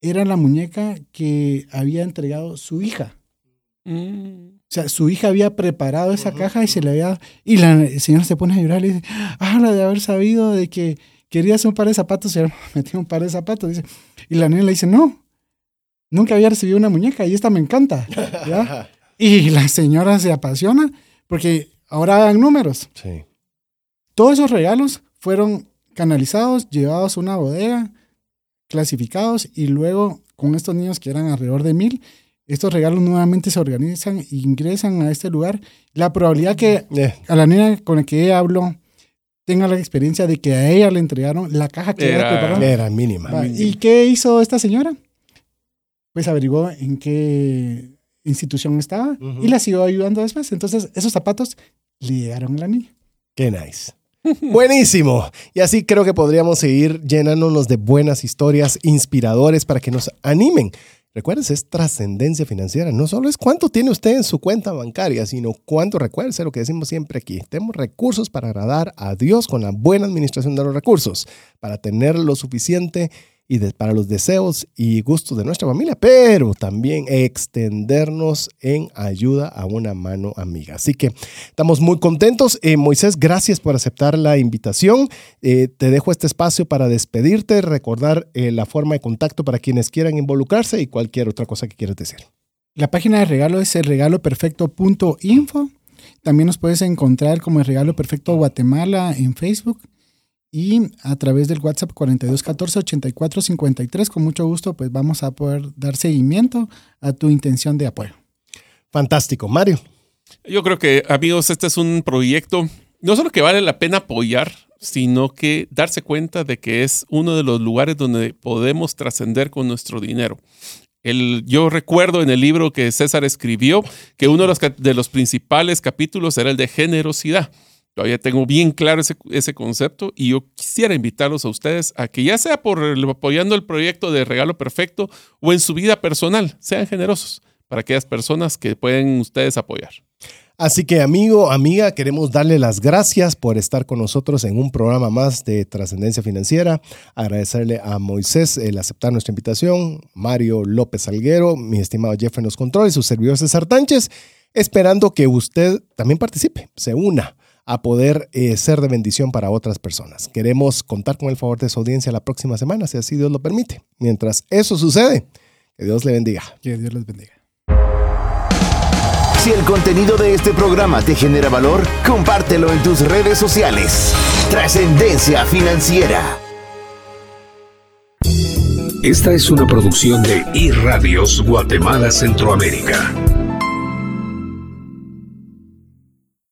era la muñeca que había entregado su hija. Mm. O sea, su hija había preparado esa caja y se le había... Y la señora se pone a llorar y le dice, ah, la de haber sabido de que querías un par de zapatos, se metió un par de zapatos. Dice. Y la niña le dice, no, nunca había recibido una muñeca y esta me encanta. ¿ya? Y la señora se apasiona porque ahora hagan números. Sí. Todos esos regalos fueron canalizados, llevados a una bodega, clasificados y luego con estos niños que eran alrededor de mil, estos regalos nuevamente se organizan e ingresan a este lugar. La probabilidad que Eh, a la niña con la que ella habló tenga la experiencia de que a ella le entregaron la caja que Era- ella preparó. era mínima. ¿Y qué hizo esta señora? Pues averiguó en qué institución estaba y la siguió ayudando después. Entonces, esos zapatos le llegaron a la niña. Qué nice. Buenísimo. Y así creo que podríamos seguir llenándonos de buenas historias inspiradores para que nos animen. Recuerden, es trascendencia financiera. No solo es cuánto tiene usted en su cuenta bancaria, sino cuánto, recuerde lo que decimos siempre aquí. Tenemos recursos para agradar a Dios con la buena administración de los recursos, para tener lo suficiente y para los deseos y gustos de nuestra familia, pero también extendernos en ayuda a una mano amiga. Así que estamos muy contentos. Eh, Moisés, gracias por aceptar la invitación. Eh, te dejo este espacio para despedirte, recordar eh, la forma de contacto para quienes quieran involucrarse y cualquier otra cosa que quieras decir. La página de regalo es el regaloperfecto.info. También nos puedes encontrar como el Regalo Perfecto Guatemala en Facebook y a través del WhatsApp 4214 8453. Con mucho gusto, pues vamos a poder dar seguimiento a tu intención de apoyo. Fantástico. Mario. Yo creo que, amigos, este es un proyecto no solo que vale la pena apoyar, sino que darse cuenta de que es uno de los lugares donde podemos trascender con nuestro dinero. El, yo recuerdo en el libro que César escribió que uno de los, de los principales capítulos era el de generosidad. Todavía tengo bien claro ese, concepto y yo quisiera invitarlos a ustedes a que ya sea por apoyando el proyecto de Regalo Perfecto o en su vida personal, sean generosos para aquellas personas que pueden ustedes apoyar. Así que amigo, amiga, queremos darle las gracias por estar con nosotros en un programa más de trascendencia financiera. Agradecerle a Moisés el aceptar nuestra invitación, Mario López Alguero, mi estimado Jeff en los controles, su servidor César Tánchez, esperando que usted también participe, se una a poder eh, ser de bendición para otras personas. Queremos contar con el favor de su audiencia la próxima semana, si así Dios lo permite. Mientras eso sucede, que Dios le bendiga. Que Dios les bendiga. Si el contenido de este programa te genera valor, compártelo en tus redes sociales. Trascendencia financiera. Esta es una producción de iRadios Guatemala Centroamérica.